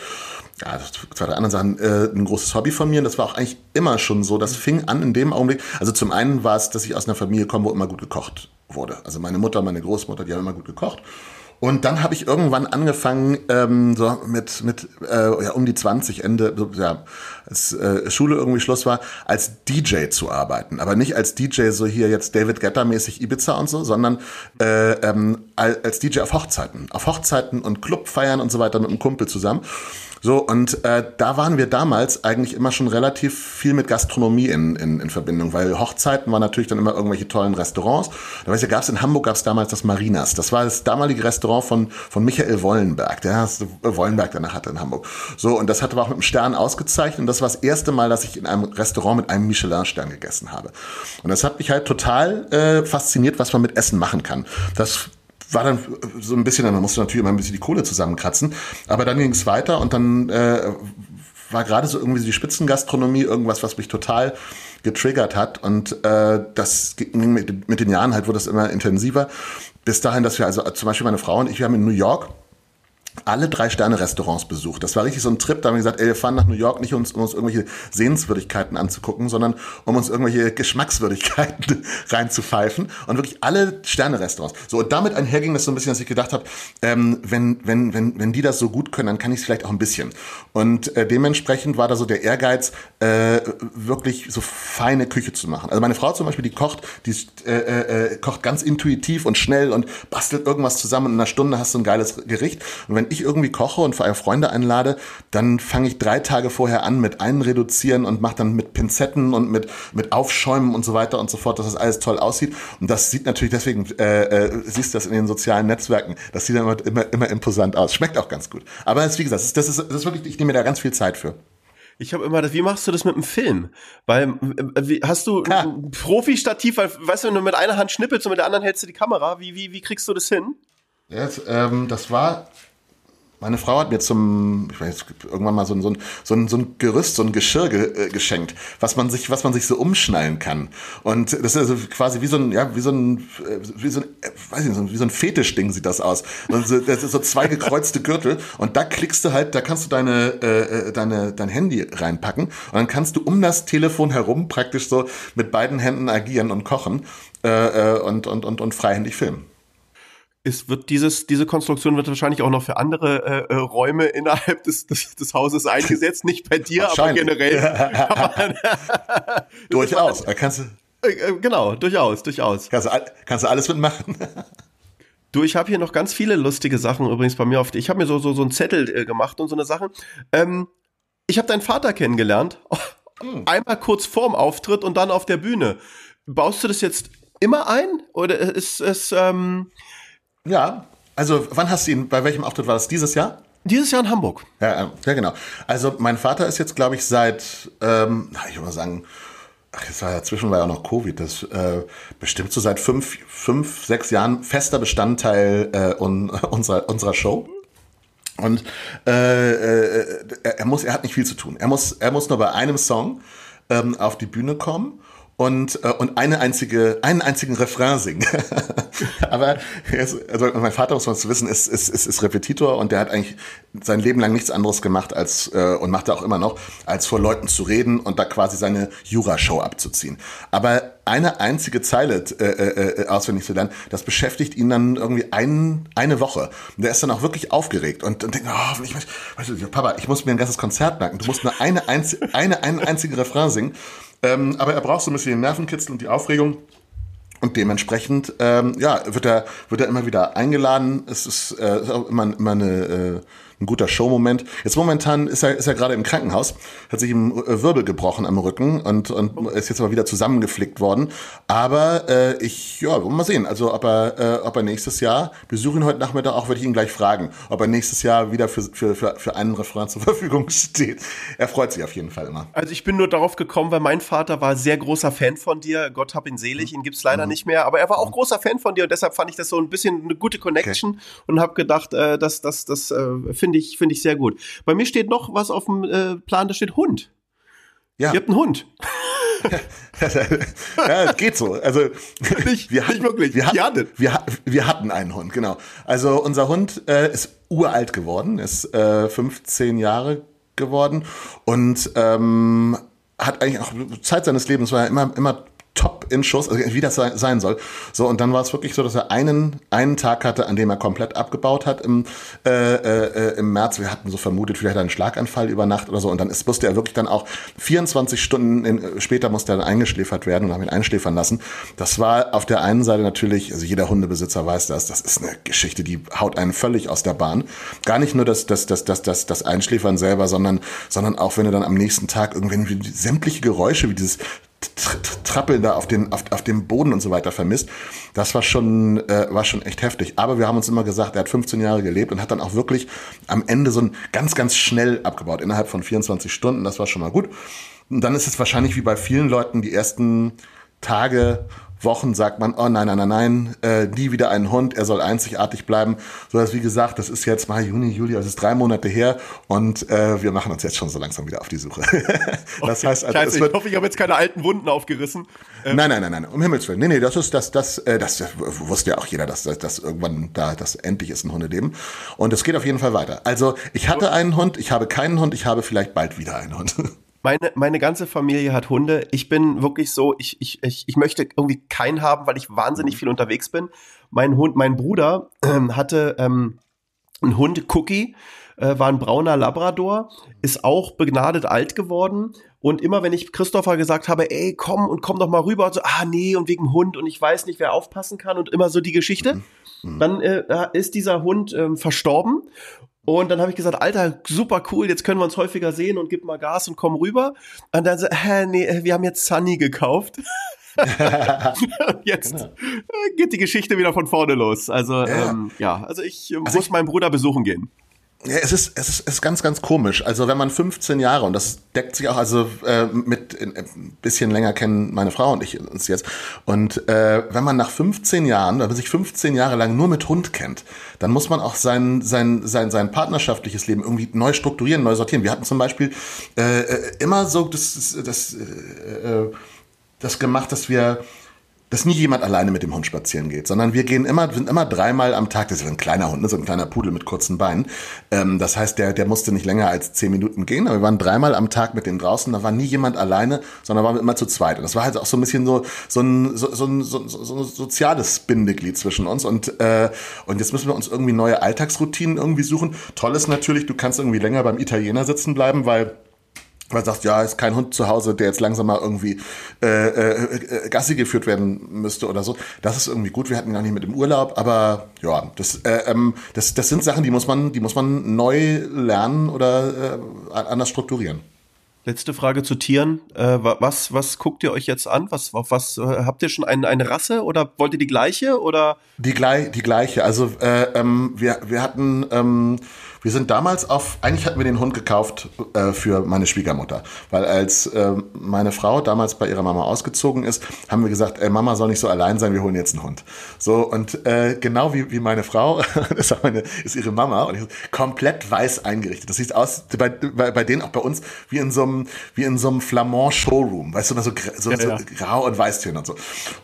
ja, zwei der anderen Sachen, äh, ein großes Hobby von mir. Und das war auch eigentlich immer schon so. Das fing an in dem Augenblick. Also zum einen war es, dass ich aus einer Familie komme, wo immer gut gekocht wurde. Also meine Mutter, meine Großmutter, die haben immer gut gekocht. Und dann habe ich irgendwann angefangen, ähm, so mit, mit äh, ja, um die 20, Ende, so, ja, als äh, Schule irgendwie Schluss war, als DJ zu arbeiten. Aber nicht als DJ so hier jetzt David Guetta-mäßig Ibiza und so, sondern äh, ähm, als DJ auf Hochzeiten. Auf Hochzeiten und Clubfeiern und so weiter mit einem Kumpel zusammen. So, und äh, da waren wir damals eigentlich immer schon relativ viel mit Gastronomie in, in, in Verbindung, weil Hochzeiten waren natürlich dann immer irgendwelche tollen Restaurants. Da weiß ich, gab es in Hamburg gab es damals das Marinas. Das war das damalige Restaurant von, von Michael Wollenberg, der das Wollenberg danach hatte in Hamburg. So, und das hatte auch mit einem Stern ausgezeichnet. Und das war das erste Mal, dass ich in einem Restaurant mit einem Michelin-Stern gegessen habe. Und das hat mich halt total äh, fasziniert, was man mit Essen machen kann. Das war dann so ein bisschen, dann musste natürlich immer ein bisschen die Kohle zusammenkratzen. Aber dann ging es weiter und dann äh, war gerade so irgendwie die Spitzengastronomie irgendwas, was mich total getriggert hat. Und äh, das ging mit, mit den Jahren halt wurde es immer intensiver. Bis dahin, dass wir also zum Beispiel meine Frau und ich, wir haben in New York alle drei Sterne-Restaurants besucht. Das war richtig so ein Trip, da haben wir gesagt, ey, wir fahren nach New York nicht, um uns, um uns irgendwelche Sehenswürdigkeiten anzugucken, sondern um uns irgendwelche Geschmackswürdigkeiten [laughs] reinzupfeifen und wirklich alle Sterne-Restaurants. So, und damit einherging das so ein bisschen, dass ich gedacht habe, ähm, wenn, wenn, wenn, wenn die das so gut können, dann kann ich es vielleicht auch ein bisschen. Und äh, dementsprechend war da so der Ehrgeiz, äh, wirklich so feine Küche zu machen. Also meine Frau zum Beispiel, die kocht, die äh, äh, kocht ganz intuitiv und schnell und bastelt irgendwas zusammen und in einer Stunde hast du ein geiles Gericht. Und wenn ich irgendwie koche und für Freunde einlade, dann fange ich drei Tage vorher an mit Einreduzieren und mache dann mit Pinzetten und mit, mit Aufschäumen und so weiter und so fort, dass das alles toll aussieht. Und das sieht natürlich deswegen, äh, äh, siehst du das in den sozialen Netzwerken, das sieht immer, immer, immer imposant aus. Schmeckt auch ganz gut. Aber es, wie gesagt, das ist, das ist, das ist wirklich, ich nehme mir da ganz viel Zeit für. Ich habe immer das, wie machst du das mit dem Film? Weil, wie, hast du ja. ein Profi-Stativ, weil, weißt du, wenn du mit einer Hand schnippelst und mit der anderen hältst du die Kamera, wie, wie, wie kriegst du das hin? Jetzt, ähm, das war meine Frau hat mir zum, ich weiß, irgendwann mal so ein, so ein, so ein, so Gerüst, so ein Geschirr ge, äh, geschenkt, was man sich, was man sich so umschnallen kann. Und das ist also quasi wie so ein, ja, wie so ein, äh, wie so ein, äh, weiß ich nicht, wie so ein Fetischding sieht das aus. Also, das ist so zwei gekreuzte Gürtel und da klickst du halt, da kannst du deine, äh, deine, dein Handy reinpacken und dann kannst du um das Telefon herum praktisch so mit beiden Händen agieren und kochen äh, und, und, und, und freihändig filmen es wird dieses, diese Konstruktion wird wahrscheinlich auch noch für andere äh, äh Räume innerhalb des, des, des Hauses eingesetzt, nicht bei dir, aber generell. [laughs] [laughs] durchaus. Da kannst du äh, äh, genau, durchaus, durchaus. Kannst du, kannst du alles mitmachen. Du, ich habe hier noch ganz viele lustige Sachen übrigens bei mir auf. Ich habe mir so so so einen Zettel äh, gemacht und so eine Sache. Ähm, ich habe deinen Vater kennengelernt. [laughs] Hm. Einmal kurz vorm Auftritt und dann auf der Bühne. Baust du das jetzt immer ein oder ist es ähm, ja, also wann hast du ihn, bei welchem Auftritt war das? Dieses Jahr? Dieses Jahr in Hamburg. Ja, ja genau. Also mein Vater ist jetzt, glaube ich, seit, ähm, ich würde mal sagen, ach, jetzt war ja zwischen war ja auch noch Covid, das äh, bestimmt so seit fünf, fünf, sechs Jahren fester Bestandteil äh, un, [laughs] unserer, unserer Show. Und äh, äh, er muss, er hat nicht viel zu tun. Er muss, er muss nur bei einem Song ähm, auf die Bühne kommen und, äh, und eine einzige, einen einzigen Refrain singen. [laughs] Aber ist, also mein Vater, muss man zu wissen, ist, ist, ist, ist Repetitor und der hat eigentlich sein Leben lang nichts anderes gemacht als äh, und macht er auch immer noch, als vor Leuten zu reden und da quasi seine Jura-Show abzuziehen. Aber eine einzige Zeile äh, äh, äh, auswendig zu lernen, das beschäftigt ihn dann irgendwie ein, eine Woche. Und der ist dann auch wirklich aufgeregt und, und denkt, oh, ich, weißt du, Papa, ich muss mir ein ganzes Konzert merken. Du musst nur eine, einzige, eine, einen einzigen Refrain singen. Ähm, aber er braucht so ein bisschen den Nervenkitzel und die Aufregung. Und dementsprechend, ähm, ja, wird er, wird er immer wieder eingeladen. Es ist, äh, immer, immer eine, äh, ein guter Showmoment. Jetzt momentan ist er, ist er gerade im Krankenhaus, hat sich im äh, Wirbel gebrochen am Rücken und, und ist jetzt aber wieder zusammengeflickt worden. Aber äh, ich, ja, mal sehen. Also ob er, äh, ob er nächstes Jahr, besuche ihn heute Nachmittag auch, werde ich ihn gleich fragen, ob er nächstes Jahr wieder für, für, für, für einen Refrain zur Verfügung [laughs] steht. Er freut sich auf jeden Fall immer. Also ich bin nur darauf gekommen, weil mein Vater war sehr großer Fan von dir. Gott hab ihn selig, ihn gibt's leider mhm. nicht mehr. Aber er war auch mhm. großer Fan von dir und deshalb fand ich das so ein bisschen eine gute Connection okay. und habe gedacht, äh, das, das, das äh, finde ich, finde ich sehr gut. Bei mir steht noch was auf dem äh, Plan, da steht Hund. Ja. Ihr habt einen Hund. [laughs] ja, geht so. Also [laughs] nicht, wir hatten, nicht wirklich. Wir hatten, wir, wir, hatten einen Hund, genau. Also unser Hund äh, ist uralt geworden, ist äh, 15 Jahre geworden und ähm, hat eigentlich auch Zeit seines Lebens war er immer immer top in Schuss, also wie das sein soll. So, und dann war es wirklich so, dass er einen, einen Tag hatte, an dem er komplett abgebaut hat im, äh, äh, im März. Wir hatten so vermutet, vielleicht einen Schlaganfall über Nacht oder so. Und dann ist, musste er wirklich dann auch 24 Stunden in, später musste er dann eingeschläfert werden und haben ihn einschläfern lassen. Das war auf der einen Seite natürlich, also jeder Hundebesitzer weiß das, das ist eine Geschichte, die haut einen völlig aus der Bahn. Gar nicht nur das, das, das, das, das, das Einschläfern selber, sondern, sondern auch wenn du dann am nächsten Tag irgendwie sämtliche Geräusche wie dieses Trappeln da auf, den, auf, auf dem Boden und so weiter vermisst. Das war schon, äh, war schon echt heftig. Aber wir haben uns immer gesagt, er hat 15 Jahre gelebt und hat dann auch wirklich am Ende so ein ganz, ganz schnell abgebaut, innerhalb von 24 Stunden. Das war schon mal gut. Und dann ist es wahrscheinlich wie bei vielen Leuten die ersten Tage Wochen sagt man, oh nein, nein, nein, nein, äh, nie wieder einen Hund, er soll einzigartig bleiben. So dass, wie gesagt, das ist jetzt mal Juni, Juli, das ist drei Monate her und äh, wir machen uns jetzt schon so langsam wieder auf die Suche. [laughs] das okay. heißt, also, Scheiße, ich hoffe, ich habe jetzt keine alten Wunden aufgerissen. Ähm. Nein, nein, nein, nein, um Himmels Willen. Nee, nee, das ist, das, das, äh, das, das wusste ja auch jeder, dass, dass, dass irgendwann da, das endlich ist ein Hundeleben. Und es geht auf jeden Fall weiter. Also, ich hatte einen Hund, ich habe keinen Hund, ich habe vielleicht bald wieder einen Hund. [laughs] Meine, meine ganze Familie hat Hunde. Ich bin wirklich so, ich, ich, ich, ich möchte irgendwie keinen haben, weil ich wahnsinnig viel unterwegs bin. Mein Hund, mein Bruder ähm, hatte ähm, einen Hund, Cookie, äh, war ein brauner Labrador, ist auch begnadet alt geworden. Und immer wenn ich Christopher gesagt habe, ey, komm und komm doch mal rüber, und so, ah nee, und wegen Hund und ich weiß nicht, wer aufpassen kann und immer so die Geschichte. Mhm. mhm. Dann äh, ist dieser Hund ähm, verstorben und dann habe ich gesagt, Alter, super cool, jetzt können wir uns häufiger sehen und gib mal Gas und komm rüber. Und dann so, hä, nee, wir haben jetzt Sunny gekauft. [laughs] jetzt genau. geht die Geschichte wieder von vorne los. Also ja, ähm, ja also ich also muss ich, meinen Bruder besuchen gehen. Ja, es ist, es ist, es ist ganz, ganz komisch. Also wenn man 15 Jahre, und das deckt sich auch, also äh, mit ein äh, bisschen länger kennen meine Frau und ich uns jetzt. Und äh, wenn man nach 15 Jahren, wenn man sich 15 Jahre lang nur mit Hund kennt, dann muss man auch sein, sein, sein, sein partnerschaftliches Leben irgendwie neu strukturieren, neu sortieren. Wir hatten zum Beispiel äh, äh immer so das, das, äh, das gemacht, dass wir dass nie jemand alleine mit dem Hund spazieren geht, sondern wir gehen immer, sind immer dreimal am Tag, das ist ein kleiner Hund, ne, so ein kleiner Pudel mit kurzen Beinen. Ähm, das heißt, der, der musste nicht länger als zehn Minuten gehen, aber wir waren dreimal am Tag mit dem draußen, da war nie jemand alleine, sondern waren wir immer zu zweit. Und das war halt auch so ein bisschen so, so ein, so, so, ein, so, so ein soziales Bindeglied zwischen uns. Und, äh, und jetzt müssen wir uns irgendwie neue Alltagsroutinen irgendwie suchen. Toll ist natürlich, du kannst irgendwie länger beim Italiener sitzen bleiben, weil weil sagt, ja, ist kein Hund zu Hause, der jetzt langsam mal irgendwie äh, äh, äh, Gassi geführt werden müsste oder so. Das ist irgendwie gut. Wir hatten gar nicht mit im Urlaub, aber ja, das, äh, ähm, das, das sind Sachen, die muss man, die muss man neu lernen oder äh, anders strukturieren. Letzte Frage zu Tieren. Äh, was, was guckt ihr euch jetzt an? Was, auf was äh, habt ihr schon ein, eine Rasse oder wollt ihr die gleiche oder? Die, gleich, die gleiche. Also äh, ähm, wir, wir hatten ähm, wir sind damals auf, eigentlich hatten wir den Hund gekauft äh, für meine Schwiegermutter, weil als äh, meine Frau damals bei ihrer Mama ausgezogen ist, haben wir gesagt, ey, Mama soll nicht so allein sein, wir holen jetzt einen Hund. So und äh, genau wie, wie meine Frau, [laughs] das ist, meine, ist ihre Mama und ich, komplett weiß eingerichtet. Das sieht aus bei, bei, bei denen auch bei uns wie in so einem wie in so einem Flamand Showroom, weißt du, so, so, ja, so ja. grau und weißtöne und so.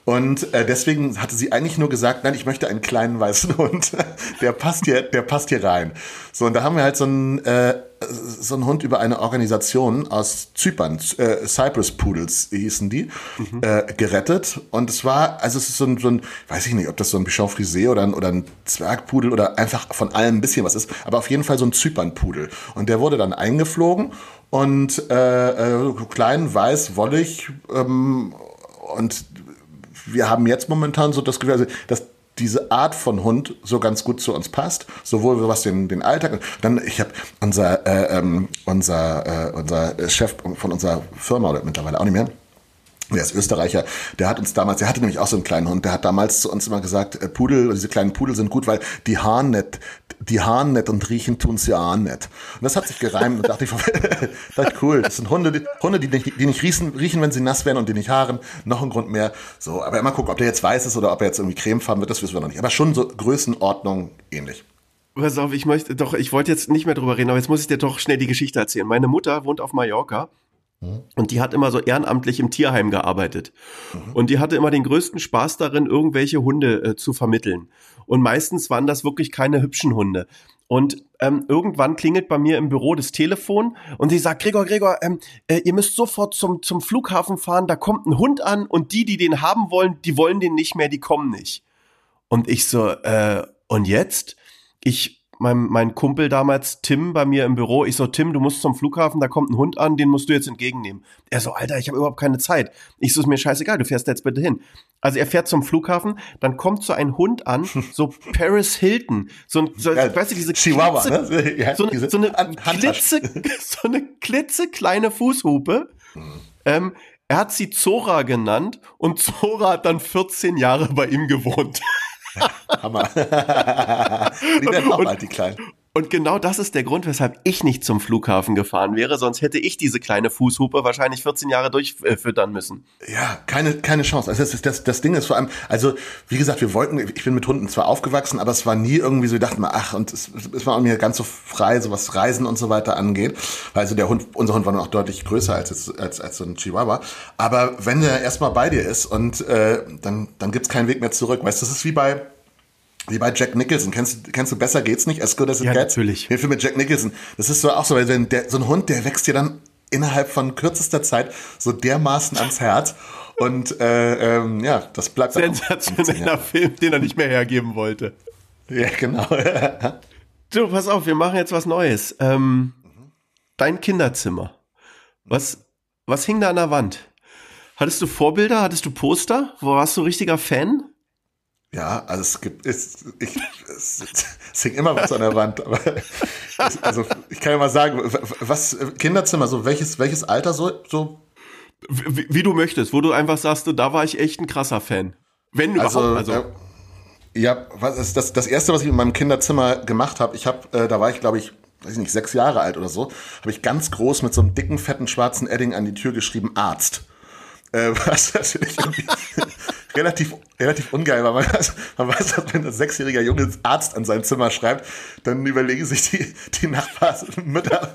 Und äh, deswegen hatte sie eigentlich nur gesagt, nein, ich möchte einen kleinen weißen [laughs] Hund. der passt hier, der passt hier rein. So und da haben wir halt so einen, äh, so einen Hund über eine Organisation aus Zypern, äh, Cypress Poodles hießen die, mhm. äh, gerettet. Und es war, also es ist so ein, so ein, weiß ich nicht, ob das so ein Bichon Frisé oder ein, oder ein Zwergpudel oder einfach von allem ein bisschen was ist, aber auf jeden Fall so ein Zypernpudel. Und der wurde dann eingeflogen und äh, äh, klein, weiß, wollig ähm, und wir haben jetzt momentan so das Gefühl, also das diese Art von Hund so ganz gut zu uns passt, sowohl was den, den Alltag. Dann, ich habe unser, äh, ähm, unser, äh, unser Chef von unserer Firma oder mittlerweile auch nicht mehr, der ist Österreicher, der hat uns damals, der hatte nämlich auch so einen kleinen Hund, der hat damals zu uns immer gesagt, äh, Pudel, diese kleinen Pudel sind gut, weil die haaren nicht, die haaren nicht und riechen tun sie auch nicht. Und das hat sich gereimt und dachte ich, [laughs] dachte ich, cool, das sind Hunde, die, Hunde, die nicht, die nicht riechen, riechen, wenn sie nass werden und die nicht haaren, noch ein Grund mehr. So, aber mal gucken, ob der jetzt weiß ist oder ob er jetzt irgendwie cremefarben wird, das wissen wir noch nicht. Aber schon so Größenordnung ähnlich. Pass auf, ich möchte doch, ich wollte jetzt nicht mehr drüber reden, aber jetzt muss ich dir doch schnell die Geschichte erzählen. Meine Mutter wohnt auf Mallorca und die hat immer so ehrenamtlich im Tierheim gearbeitet. Und die hatte immer den größten Spaß darin, irgendwelche Hunde äh, zu vermitteln. Und meistens waren das wirklich keine hübschen Hunde. Und ähm, irgendwann klingelt bei mir im Büro das Telefon und sie sagt, Gregor, Gregor, ähm, äh, ihr müsst sofort zum, zum Flughafen fahren, da kommt ein Hund an und die, die den haben wollen, die wollen den nicht mehr, die kommen nicht. Und ich so, äh, und jetzt? Ich mein, mein Kumpel damals, Tim, bei mir im Büro. Ich so, Tim, du musst zum Flughafen, da kommt ein Hund an, den musst du jetzt entgegennehmen. Er so, Alter, ich habe überhaupt keine Zeit. Ich so, ist mir scheißegal, du fährst jetzt bitte hin. Also er fährt zum Flughafen, dann kommt so ein Hund an, [laughs] so Paris Hilton, so ein, so, ja, weißt du, diese Chihuahua, klitze, ne? [laughs] Ja, so, eine, so, eine klitze, [laughs] so eine klitzekleine Fußhupe. Mhm. Ähm, er hat sie Zora genannt und Zora hat dann 14 Jahre bei ihm gewohnt. Hammer. [laughs] die werden auch alt, die Kleinen. Und genau das ist der Grund, weshalb ich nicht zum Flughafen gefahren wäre, sonst hätte ich diese kleine Fußhupe wahrscheinlich 14 Jahre durchfüttern müssen. Ja, keine, keine Chance. Also das, das, das Ding ist vor allem, also wie gesagt, wir wollten, ich bin mit Hunden zwar aufgewachsen, aber es war nie irgendwie so, wir dachten mal, ach, und es, es war mir ganz so frei, so was Reisen und so weiter angeht. Also der Hund, unser Hund war noch deutlich größer als, als, als so ein Chihuahua. Aber wenn der erstmal bei dir ist und äh, dann, dann gibt's keinen Weg mehr zurück. Weißt du, das ist wie bei wie bei Jack Nicholson. Kennst, kennst du Besser geht's nicht? As good as it ja, gets? natürlich. Den Film mit Jack Nicholson. Das ist so auch so, weil der, so ein Hund, der wächst dir dann innerhalb von kürzester Zeit so dermaßen ans Herz. Und äh, ähm, ja, das bleibt Sensationeller Film, den er nicht mehr hergeben wollte. Ja, genau. [laughs] du, pass auf, wir machen jetzt was Neues. Ähm, dein Kinderzimmer. Was, was hing da an der Wand? Hattest du Vorbilder? Hattest du Poster? Wo warst du richtiger Fan? Ja, also es gibt, es, ich, es, es hängt immer was an der Wand, aber also ich kann ja mal sagen, was Kinderzimmer, so welches, welches Alter so, so? Wie, wie du möchtest, wo du einfach sagst, da war ich echt ein krasser Fan. Wenn also, überhaupt, also. Äh, ja, was ist das, das erste, was ich in meinem Kinderzimmer gemacht habe, ich habe, äh, da war ich, glaube ich, weiß ich nicht, sechs Jahre alt oder so, habe ich ganz groß mit so einem dicken, fetten, schwarzen Edding an die Tür geschrieben, Arzt. Äh, [laughs] was natürlich irgendwie relativ, relativ ungeil, weil man, man weiß, dass wenn ein sechsjähriger Junge Arzt an sein Zimmer schreibt, dann überlegen sich die, die Nachbarsmütter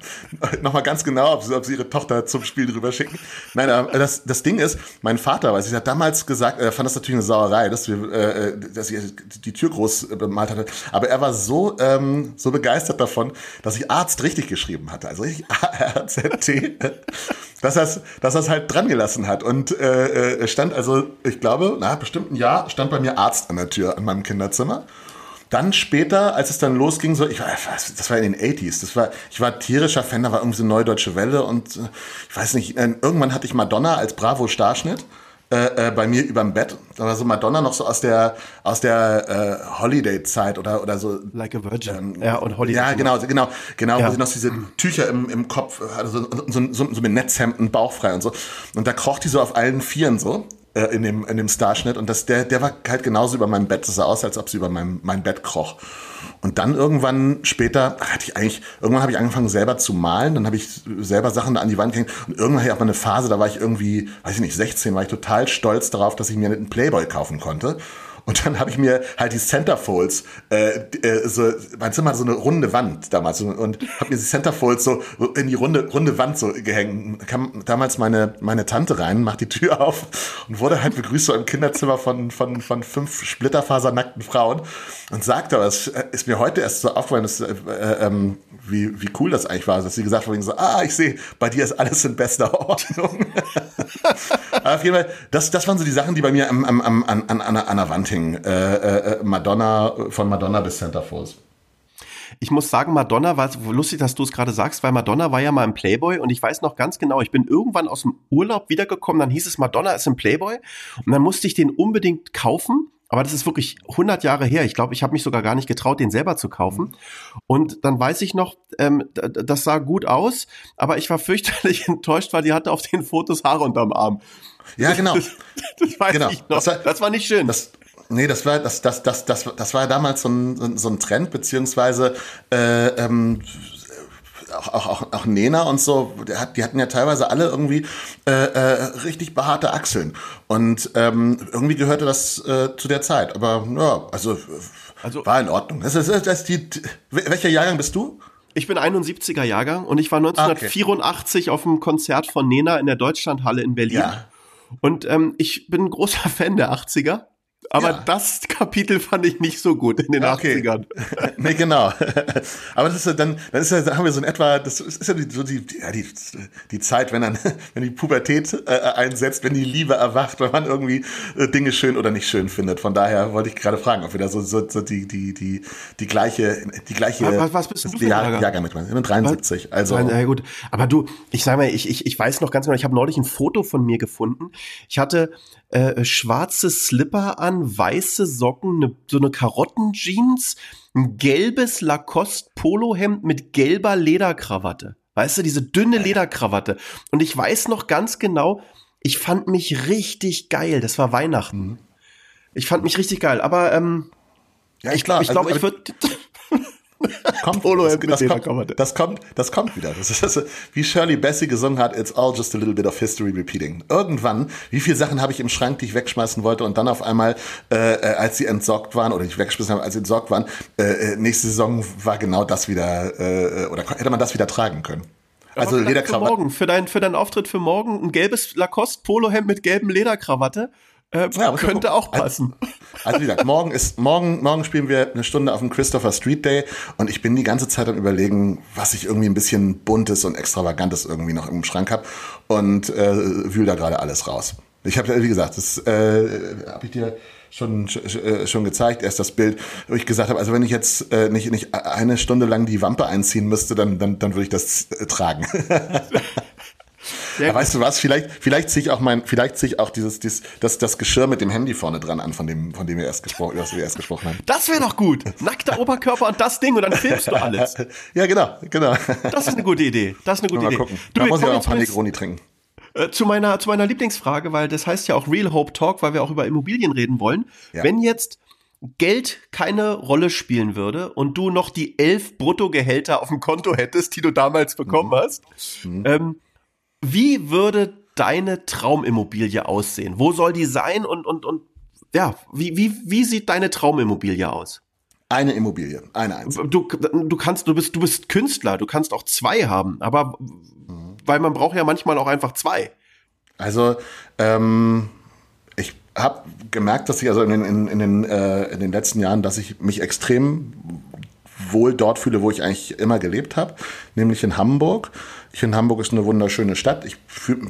nochmal ganz genau, ob sie, ob sie ihre Tochter zum Spiel drüber schicken. Nein, aber das, das Ding ist, mein Vater, weiß ich, hat damals gesagt, er fand das natürlich eine Sauerei, dass wir, äh, dass ich die Tür groß bemalt hatte, aber er war so, ähm, so begeistert davon, dass ich Arzt richtig geschrieben hatte, also richtig A-R-Z-T dass er es dass er's halt dran gelassen hat. Und äh, äh, stand also, ich glaube, na, bestimmt ein Jahr, stand bei mir Arzt an der Tür an meinem Kinderzimmer. Dann später, als es dann losging, so, ich war, das war in den 80s, das war, ich war tierischer Fan, da war irgendwie so Neue Deutsche Welle und äh, ich weiß nicht, äh, irgendwann hatte ich Madonna als Bravo-Starschnitt äh, äh, bei mir überm Bett. Da war so Madonna noch so aus der aus der äh, Holiday-Zeit oder oder so. Like a Virgin. Ähm, ja und Holiday. Ja genau genau genau, ja. wo sie noch diese Tücher im, im Kopf, also so, so, so mit Netzhemden, bauchfrei und so. Und da kroch die so auf allen Vieren so äh, in dem in dem Starschnitt und das der der war halt genauso über meinem Bett. Das sah aus, als ob sie über meinem mein Bett kroch. Und dann irgendwann später hatte ich eigentlich, irgendwann habe ich angefangen selber zu malen, dann habe ich selber Sachen an die Wand gehängt und irgendwann hatte ich auch mal eine Phase, da war ich irgendwie, weiß ich nicht, 16, war ich total stolz darauf, dass ich mir einen Playboy kaufen konnte. Und dann habe ich mir halt die Centerfolds, äh, äh, so, mein Zimmer hatte so eine runde Wand damals und, und habe mir die Centerfolds so in die runde, runde Wand so gehängt. Kam damals meine, meine Tante rein, macht die Tür auf und wurde halt begrüßt so im Kinderzimmer von, von, von fünf splitterfasernackten Frauen und sagte, aber es ist mir heute erst so aufgefallen, dass, äh, äh, ähm, wie, wie cool das eigentlich war, dass sie gesagt haben, so, ah, ich sehe, bei dir ist alles in bester Ordnung. [laughs] auf jeden Fall, das, das waren so die Sachen, die bei mir am, am, am, an, an, an der Wand hingen. Äh, äh, Madonna, von Madonna bis Centerfolds. Ich muss sagen, Madonna war lustig, dass du es gerade sagst, weil Madonna war ja mal im Playboy und ich weiß noch ganz genau, ich bin irgendwann aus dem Urlaub wiedergekommen, dann hieß es, Madonna ist im Playboy und dann musste ich den unbedingt kaufen aber das ist wirklich 100 Jahre her. Ich glaube, ich habe mich sogar gar nicht getraut, den selber zu kaufen. Und dann weiß ich noch, ähm, das sah gut aus, aber ich war fürchterlich [laughs] enttäuscht, weil die hatte auf den Fotos Haare unterm Arm. Ja, genau. Das, [laughs] das weiß Genau. ich noch. Das war- das war nicht schön. Das, nee, das war das, das, das, das, das war ja damals so ein, so ein- Trend, beziehungsweise äh, ähm, auch, auch, auch, auch Nena und so, die hatten ja teilweise alle irgendwie äh, äh, richtig behaarte Achseln. Und ähm, irgendwie gehörte das äh, zu der Zeit. Aber ja, also, Also- war in Ordnung. Das ist, das ist die, welcher Jahrgang bist du? Ich bin 71er Jahrgang und ich war 1984 auf dem Konzert von Nena in der Deutschlandhalle in Berlin. Ja. Und ähm, ich bin ein großer Fan der 80er. Aber Ja. das Kapitel fand ich nicht so gut in den Ja, okay. 80ern. [laughs] nee, genau. [laughs] Aber das ist ja dann, dann ist ja, da haben wir so in etwa, das ist ja die, so die, ja, die, die Zeit, wenn dann, [laughs] wenn die Pubertät äh, einsetzt, wenn die Liebe erwacht, wenn man irgendwie äh, Dinge schön oder nicht schön findet. Von daher wollte ich gerade fragen, ob wir da so, so, so die, die, die, die gleiche, die gleiche, Was- was bist du für ein Jahr, Jahrgang? Mit, ich bin 73. Also, Nein, ja gut. Aber du, ich sag mal, ich, ich, ich weiß noch ganz genau, ich habe neulich ein Foto von mir gefunden. Ich hatte äh, schwarze Slipper an, weiße Socken, ne, so eine Karottenjeans, ein gelbes Lacoste Polohemd mit gelber Lederkrawatte. Weißt du, diese dünne Lederkrawatte. Und ich weiß noch ganz genau, ich fand mich richtig geil. Das war Weihnachten. Ich fand mich richtig geil. Aber ähm, ja, ich glaube, ich, glaub, also, ich würde kommt, Polohemd mit das, das, Lederkrawatte. kommt, das kommt, das kommt wieder. Das ist, das ist, wie Shirley Bassey gesungen hat, it's all just a little bit of history repeating. Irgendwann, wie viele Sachen habe ich im Schrank, die ich wegschmeißen wollte und dann auf einmal, äh, äh, als sie entsorgt waren oder nicht weggeschmissen habe, als sie entsorgt waren, äh, äh, nächste Saison war genau das wieder, äh, oder hätte man das wieder tragen können. Also vielleicht für Lederkrawatte. morgen, für, dein, für deinen Auftritt für morgen, ein gelbes Lacoste-Polohemd mit gelbem Lederkrawatte. Äh, Ja, könnte auch passen. Also wie gesagt, morgen ist morgen morgen spielen wir eine Stunde auf dem Christopher Street Day und ich bin die ganze Zeit am überlegen, was ich irgendwie ein bisschen buntes und extravagantes irgendwie noch im Schrank habe und äh, wühl da gerade alles raus. Ich habe wie gesagt, das äh, habe ich dir schon sch- äh, schon gezeigt, erst das Bild, wo ich gesagt habe, also wenn ich jetzt äh, nicht nicht eine Stunde lang die Wampe einziehen müsste, dann dann dann würde ich das äh, tragen. [laughs] Aber weißt du was? Vielleicht, vielleicht ziehe ich auch mein, vielleicht ziehe ich auch dieses, dieses, das, das Geschirr mit dem Handy vorne dran an, von dem, von dem wir erst gesprochen, das wir erst gesprochen haben. Das wäre doch gut. [laughs] Nackter Oberkörper und das Ding und dann filmst du alles. [laughs] Ja, genau, genau. Das ist eine gute Idee. Das ist eine gute Mal Idee. gucken. Du, da muss ich auch ein paar Negroni trinken. äh, zu meiner, zu meiner Lieblingsfrage, weil das heißt ja auch Real Hope Talk, weil wir auch über Immobilien reden wollen. Ja. Wenn jetzt Geld keine Rolle spielen würde und du noch die elf Bruttogehälter auf dem Konto hättest, die du damals bekommen Mhm. hast, ähm, wie würde deine Traumimmobilie aussehen? Wo soll die sein und, und, und ja, wie, wie, wie sieht deine Traumimmobilie aus? Eine Immobilie, eine einzige. Du, du kannst, du bist, du bist Künstler, du kannst auch zwei haben, aber weil man braucht ja manchmal auch einfach zwei. Also, ähm, ich habe gemerkt, dass ich also in den, in, in, den, äh, in den letzten Jahren, dass ich mich extrem wohl dort fühle, wo ich eigentlich immer gelebt habe, nämlich in Hamburg. Ich finde, Hamburg ist eine wunderschöne Stadt. Ich, fühl-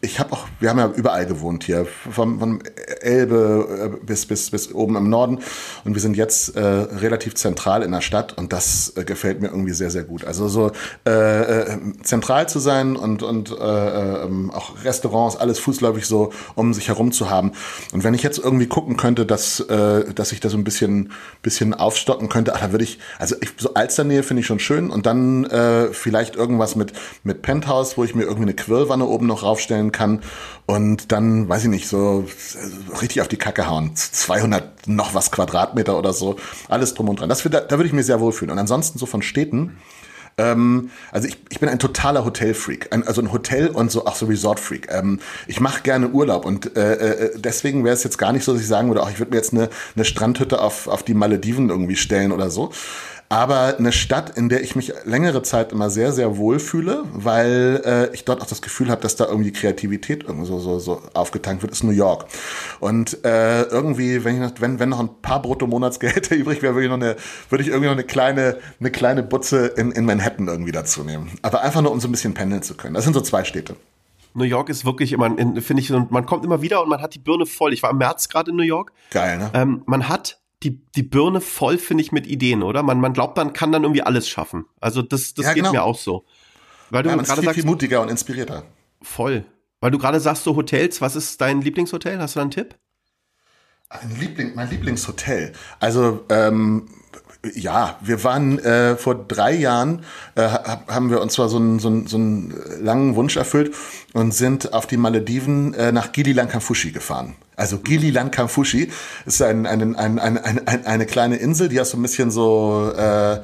ich habe auch, wir haben ja überall gewohnt hier, vom, vom Elbe äh, bis, bis, bis oben im Norden. Und wir sind jetzt äh, relativ zentral in der Stadt und das äh, gefällt mir irgendwie sehr, sehr gut. Also so äh, äh, zentral zu sein und, und äh, ähm, auch Restaurants, alles fußläufig so um sich herum zu haben. Und wenn ich jetzt irgendwie gucken könnte, dass, äh, dass ich da so ein bisschen, bisschen aufstocken könnte, ach, da würde ich, also ich, so Alsternähe finde ich schon schön und dann äh, vielleicht irgendwas mit, mit Penthouse, wo ich mir irgendwie eine Quirlwanne oben noch raufstellen kann und dann, weiß ich nicht, so äh, richtig auf die Kacke hauen. 200 noch was Quadratmeter oder so, alles drum und dran. Das, da, da würde ich mich sehr wohlfühlen. Und ansonsten so von Städten, ähm, also ich, ich bin ein totaler Hotelfreak, also ein Hotel und so auch so Resortfreak. Ähm, ich mache gerne Urlaub und äh, äh, deswegen wäre es jetzt gar nicht so, dass ich sagen würde, ach, ich würde mir jetzt eine, eine Strandhütte auf, auf die Malediven irgendwie stellen oder so. Aber eine Stadt, in der ich mich längere Zeit immer sehr, sehr wohl fühle, weil äh, ich dort auch das Gefühl habe, dass da irgendwie Kreativität irgendwie so, so, so aufgetankt wird, ist New York. Und äh, irgendwie, wenn, ich noch, wenn, wenn noch ein paar Bruttomonatsgehälter [laughs] übrig wäre, würde ich noch eine, würde ich irgendwie noch eine kleine, eine kleine Butze in, in Manhattan irgendwie dazu nehmen. Aber einfach nur, um so ein bisschen pendeln zu können. Das sind so zwei Städte. New York ist wirklich immer, in- finde ich, man kommt immer wieder und man hat die Birne voll. Ich war im März gerade in New York. Geil, ne? Ähm, man hat die, die Birne voll, finde ich, mit Ideen, oder? Man, man glaubt, man kann dann irgendwie alles schaffen. Also das, das Ja, geht genau. mir auch so. Weil du Ja, man ist gerade viel, sagst, viel mutiger und inspirierter. voll. Weil du gerade sagst, so Hotels, was ist dein Lieblingshotel? Hast du da einen Tipp? Ein Liebling, mein Lieblingshotel. Also ähm, ja, wir waren äh, vor drei Jahren, äh, haben wir uns zwar so einen, so, einen, so einen langen Wunsch erfüllt und sind auf die Malediven äh, nach Gili Lankafushi gefahren. Also Gili Lankafushi ist ein, ein, ein, ein, ein, eine kleine Insel, die hat so ein bisschen so äh,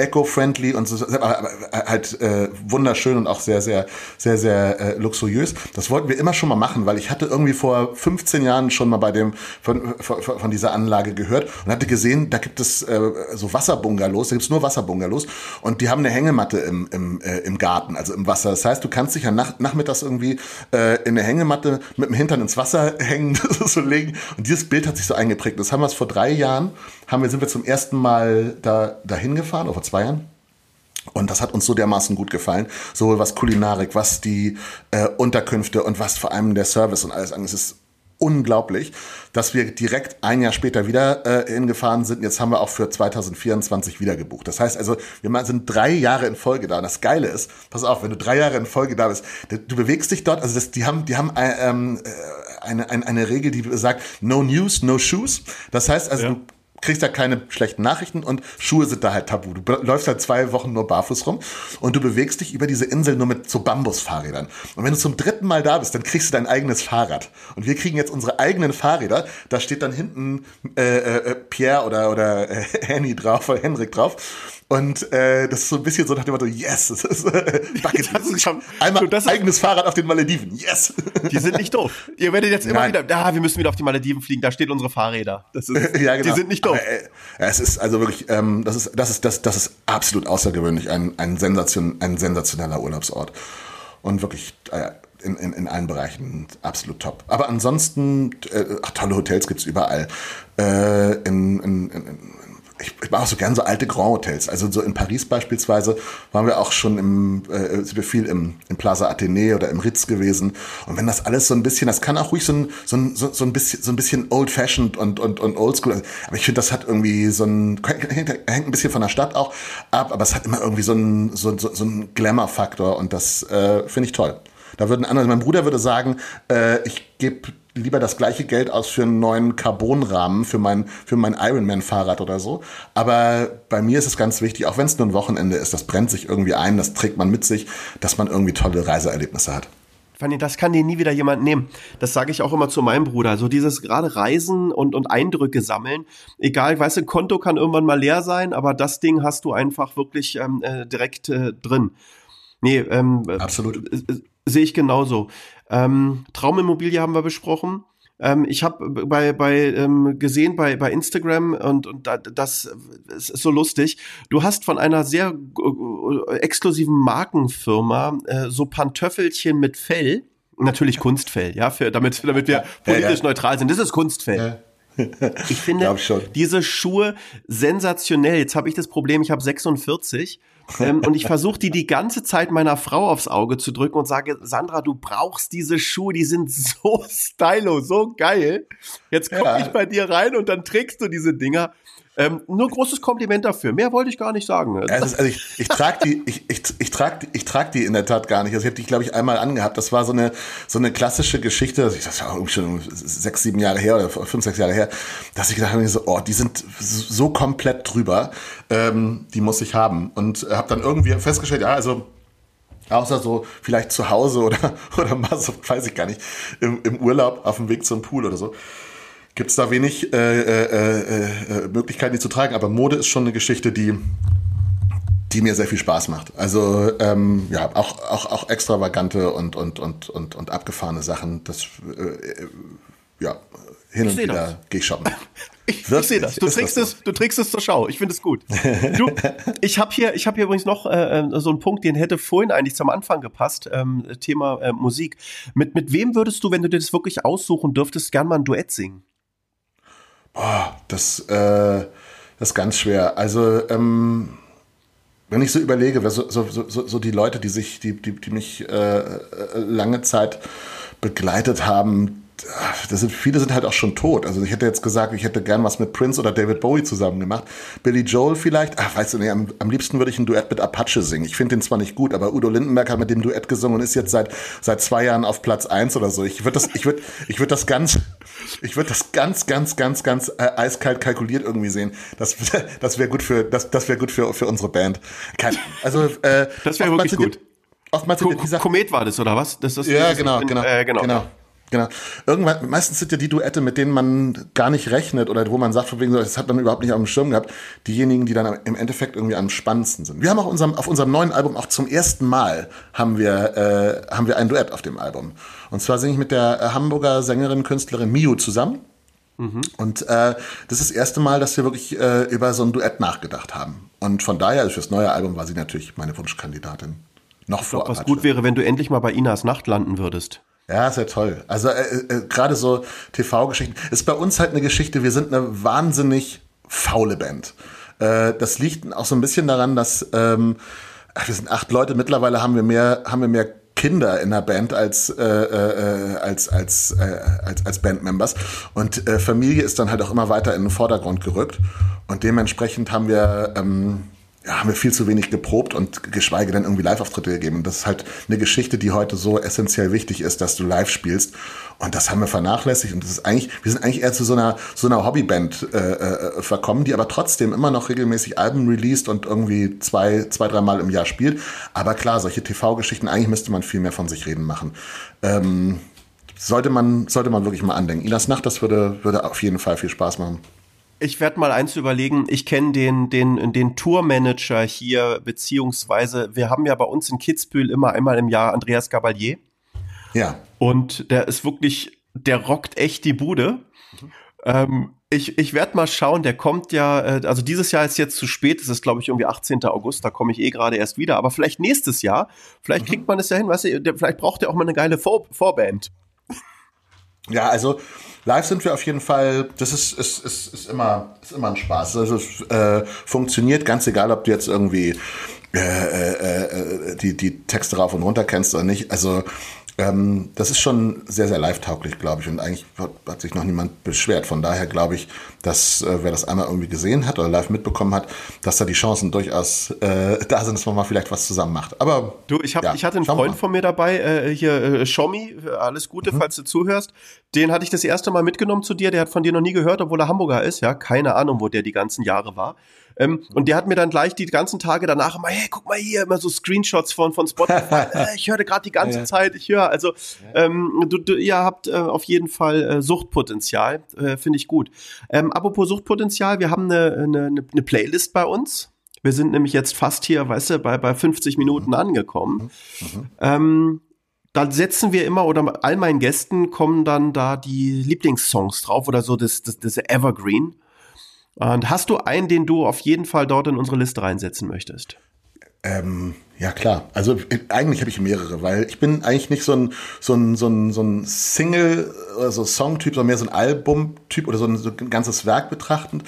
eco-friendly und so, aber halt äh, wunderschön und auch sehr, sehr, sehr, sehr äh, luxuriös. Das wollten wir immer schon mal machen, weil ich hatte irgendwie vor 15 Jahren schon mal bei dem von, von, von dieser Anlage gehört und hatte gesehen, da gibt es äh, so Wasserbungalows, da gibt es nur Wasserbungalows und die haben eine Hängematte im, im, äh, im Garten, also im Wasser. Das heißt, du kannst dich ja nach, nachmittags irgendwie äh, in eine Hängematte mit dem Hintern ins Wasser [laughs] hängen, [laughs] so legen und dieses Bild hat sich so eingeprägt. Das haben wir es vor drei Jahren, haben wir, sind wir zum ersten Mal da dahin gefahren, oder vor zwei Jahren. Und das hat uns so dermaßen gut gefallen, sowohl was Kulinarik, was die äh, Unterkünfte und was vor allem der Service und alles angeht. Es ist unglaublich, dass wir direkt ein Jahr später wieder äh, hingefahren sind. Jetzt haben wir auch für 2024 wieder gebucht. Das heißt also, wir sind drei Jahre in Folge da. Und das Geile ist, pass auf, wenn du drei Jahre in Folge da bist, du bewegst dich dort. Also das, die haben, die haben äh, ähm, äh, eine, eine, eine Regel, die sagt, no news, no shoes. Das heißt also, ja. du kriegst da keine schlechten Nachrichten und Schuhe sind da halt tabu. Du läufst halt zwei Wochen nur barfuß rum und du bewegst dich über diese Insel nur mit so Bambusfahrrädern. Und wenn du zum dritten Mal da bist, dann kriegst du dein eigenes Fahrrad. Und wir kriegen jetzt unsere eigenen Fahrräder. Da steht dann hinten äh, äh, Pierre oder, oder äh, [laughs] Henny drauf oder Henrik drauf. Und äh, das ist so ein bisschen so nach dem Motto, yes, [laughs] das ist, äh, Bucket [laughs] das ist schon, einmal das eigenes ist, Fahrrad auf den Malediven, yes. Die sind nicht doof. Ihr werdet jetzt immer Nein. wieder, da, wir müssen wieder auf die Malediven fliegen, da stehen unsere Fahrräder. Das ist, [laughs] ja, genau. Die sind nicht doof. Aber, äh, es ist also wirklich, ähm, das ist, das ist, das, das ist absolut außergewöhnlich, ein, ein, Sensation, ein sensationeller Urlaubsort. Und wirklich, äh, in, in, in allen Bereichen absolut top. Aber ansonsten, äh, ach, tolle Hotels gibt's überall. Äh, in, in, in, ich, ich mache auch so gern so alte Grand Hotels. Also so in Paris beispielsweise waren wir auch schon im, äh, sind wir viel im, im Plaza Athénée oder im Ritz gewesen. Und wenn das alles so ein bisschen, das kann auch ruhig so ein, so ein, so, so ein bisschen, so ein bisschen old fashioned und, und, und oldschool. Aber ich finde, das hat irgendwie so ein, hängt, hängt ein bisschen von der Stadt auch ab, aber es hat immer irgendwie so ein, so, so, so ein Glamour-Faktor und das äh, finde ich toll. Da würden andere, mein Bruder würde sagen, äh, ich gebe lieber das gleiche Geld aus für einen neuen Carbonrahmen für mein, für mein Ironman-Fahrrad oder so. Aber bei mir ist es ganz wichtig, auch wenn es nur ein Wochenende ist, das brennt sich irgendwie ein, das trägt man mit sich, dass man irgendwie tolle Reiseerlebnisse hat. Fanny, das kann dir nie wieder jemand nehmen. Das sage ich auch immer zu meinem Bruder. So dieses gerade Reisen und, und Eindrücke sammeln. Egal, weißt du, Konto kann irgendwann mal leer sein, aber das Ding hast du einfach wirklich ähm, äh, direkt äh, drin. Nee, ähm, absolut. Äh, äh sehe ich genauso. Ähm, Traumimmobilie haben wir besprochen. Ähm, ich habe bei, bei ähm, gesehen bei, bei Instagram und, und das ist so lustig. Du hast von einer sehr äh, exklusiven Markenfirma äh, so Pantöffelchen mit Fell. Natürlich Kunstfell, ja, für, damit, damit wir politisch ja, ja. neutral sind. Das ist Kunstfell. Ja. Ich finde diese Schuhe sensationell. Jetzt habe ich das Problem, ich habe 46 ähm, und ich versuche die die ganze Zeit meiner Frau aufs Auge zu drücken und sage, Sandra, du brauchst diese Schuhe, die sind [laughs] so stylo, so geil. Jetzt komme ja. ich bei dir rein und dann trägst du diese Dinger. Ähm, nur großes Kompliment dafür. Mehr wollte ich gar nicht sagen. Also, also ich, ich trage die, ich, ich, ich trage ich trag die in der Tat gar nicht. Also ich habe die, glaube ich, einmal angehabt. Das war so eine, so eine klassische Geschichte, das ist ja schon sechs, sieben Jahre her oder fünf, sechs Jahre her, dass ich gedacht habe, so, oh, die sind so komplett drüber, ähm, die muss ich haben. Und habe dann irgendwie festgestellt, ja, also Außer so vielleicht zu Hause oder, [laughs] oder mal so, weiß ich gar nicht, im, im Urlaub auf dem Weg zum Pool oder so gibt es da wenig äh, äh, äh, äh, Möglichkeiten, die zu tragen. Aber Mode ist schon eine Geschichte, die die mir sehr viel Spaß macht. Also ähm, ja, auch, auch, auch extravagante und, und, und, und, und abgefahrene Sachen. Das äh, ja, hin und wieder gehe ich shoppen. [laughs] Ich, ich sehe das. Du trägst es, du trägst es zur Schau. Ich finde es gut. Du, [laughs] ich habe hier, ich habe hier übrigens noch äh, so einen Punkt, den hätte vorhin eigentlich zum Anfang gepasst. Ähm, Thema äh, Musik. Mit mit wem würdest du, wenn du dir das wirklich aussuchen dürftest, gern mal ein Duett singen? Boah, das, äh, das ist ganz schwer. Also, ähm, wenn ich so überlege, so, so, so, so die Leute, die sich, die, die, die mich äh, äh lange Zeit begleitet haben, das sind, viele sind halt auch schon tot. Also ich hätte jetzt gesagt, ich hätte gern was mit Prince oder David Bowie zusammen gemacht. Billy Joel vielleicht. Ach, weißt du, nee, am, am liebsten würde ich ein Duett mit Apache singen. Ich finde den zwar nicht gut, aber Udo Lindenberg hat mit dem Duett gesungen und ist jetzt seit, seit zwei Jahren auf Platz eins oder so. Ich würde das, ich würde, ich würde das ganz, Ich würde das ganz, ganz, ganz, ganz äh, eiskalt kalkuliert irgendwie sehen. Das, [laughs] das wäre gut für, das, das wäre gut für, für unsere Band. Kein, also, äh, das wäre wirklich gut. Die, oftmals Ko Komet war das, oder was? Das, das, ja, genau, genau, äh, genau, genau. Genau. Irgendwann, meistens sind ja die Duette, mit denen man gar nicht rechnet oder wo man sagt, von wegen, das hat man überhaupt nicht auf dem Schirm gehabt, diejenigen, die dann im Endeffekt irgendwie am spannendsten sind. Wir haben auch unserem, auf unserem neuen Album auch zum ersten Mal haben wir, äh, haben wir ein Duett auf dem Album. Und zwar singe ich mit der äh, Hamburger Sängerin, Künstlerin Miu zusammen. Mhm. Und äh, das ist das erste Mal, dass wir wirklich äh, über so ein Duett nachgedacht haben. Und von daher, also fürs neue Album war sie natürlich meine Wunschkandidatin. Noch vor. Was gut wäre, wenn du endlich mal bei Inas Nacht landen würdest. Ja, ist ja toll. Also äh, äh, gerade so TV-Geschichten. Ist bei uns halt eine Geschichte, wir sind eine wahnsinnig faule Band. Äh, das liegt auch so ein bisschen daran, dass ähm, wir sind acht Leute, mittlerweile haben wir mehr, haben wir mehr Kinder in der Band als äh, äh, als als äh, als als Bandmembers und äh, Familie ist dann halt auch immer weiter in den Vordergrund gerückt und dementsprechend haben wir ähm, ja, haben wir viel zu wenig geprobt und geschweige denn irgendwie Live-Auftritte gegeben. Das ist halt eine Geschichte, die heute so essentiell wichtig ist, dass du live spielst. Und das haben wir vernachlässigt. Und das ist eigentlich, wir sind eigentlich eher zu so einer, so einer Hobbyband äh, äh, verkommen, die aber trotzdem immer noch regelmäßig Alben released und irgendwie zwei, zwei, dreimal im Jahr spielt. Aber klar, solche TV-Geschichten, eigentlich müsste man viel mehr von sich reden machen. Ähm, sollte man, sollte man wirklich mal andenken. Inas Nacht, das würde, würde auf jeden Fall viel Spaß machen. Ich werde mal eins überlegen. Ich kenne den, den, den Tourmanager hier, beziehungsweise wir haben ja bei uns in Kitzbühel immer einmal im Jahr Andreas Gabalier. Ja. Und der ist wirklich, der rockt echt die Bude. Mhm. Ähm, ich ich werde mal schauen, der kommt ja, äh, also dieses Jahr ist jetzt zu spät, es ist glaube ich irgendwie 18. August, da komme ich eh gerade erst wieder, aber vielleicht nächstes Jahr, vielleicht mhm. kriegt man es ja hin, weißt du, vielleicht braucht er auch mal eine geile Vor Vorband. Ja, also live sind wir auf jeden Fall, das ist, ist, ist, ist, immer, ist immer ein Spaß. Also es äh, funktioniert ganz egal, ob du jetzt irgendwie äh, äh, äh, die, die Texte rauf und runter kennst oder nicht. Also ähm, das ist schon sehr, sehr live-tauglich, glaube ich. Und eigentlich hat, hat, sich noch niemand beschwert. Von daher glaube ich, dass äh, wer das einmal irgendwie gesehen hat oder live mitbekommen hat, dass da die Chancen durchaus äh, [laughs] da sind, dass man mal vielleicht was zusammen macht. Aber du, ich, hab, ja, ich hatte einen Freund von mir dabei, äh, hier äh, Shomi, alles Gute, mhm. falls du zuhörst. Den hatte ich das erste Mal mitgenommen zu dir. Der hat von dir noch nie gehört, obwohl er Hamburger ist. Ja, keine Ahnung, wo der die ganzen Jahre war. Ähm, und der hat mir dann gleich die ganzen Tage danach immer, hey, guck mal hier, immer so Screenshots von, von Spotify. [laughs] äh, ich höre gerade die ganze ja. Zeit, ich höre. Also ähm, du, du, ihr habt äh, auf jeden Fall äh, Suchtpotenzial, äh, finde ich gut. Ähm, apropos Suchtpotenzial, wir haben eine, eine, eine Playlist bei uns. Wir sind nämlich jetzt fast hier, weißt du, bei, bei 50 Minuten mhm. angekommen. Mhm. Mhm. Ähm, da setzen wir immer oder all meinen Gästen kommen dann da die Lieblingssongs drauf oder so das, das, das Evergreen. Und hast du einen, den du auf jeden Fall dort in unsere Liste reinsetzen möchtest? Ähm, ja klar. Also eigentlich habe ich mehrere, weil ich bin eigentlich nicht so ein so ein so ein, so ein Single oder so Songtyp, sondern mehr so ein Albumtyp oder so ein, so ein ganzes Werk betrachtend.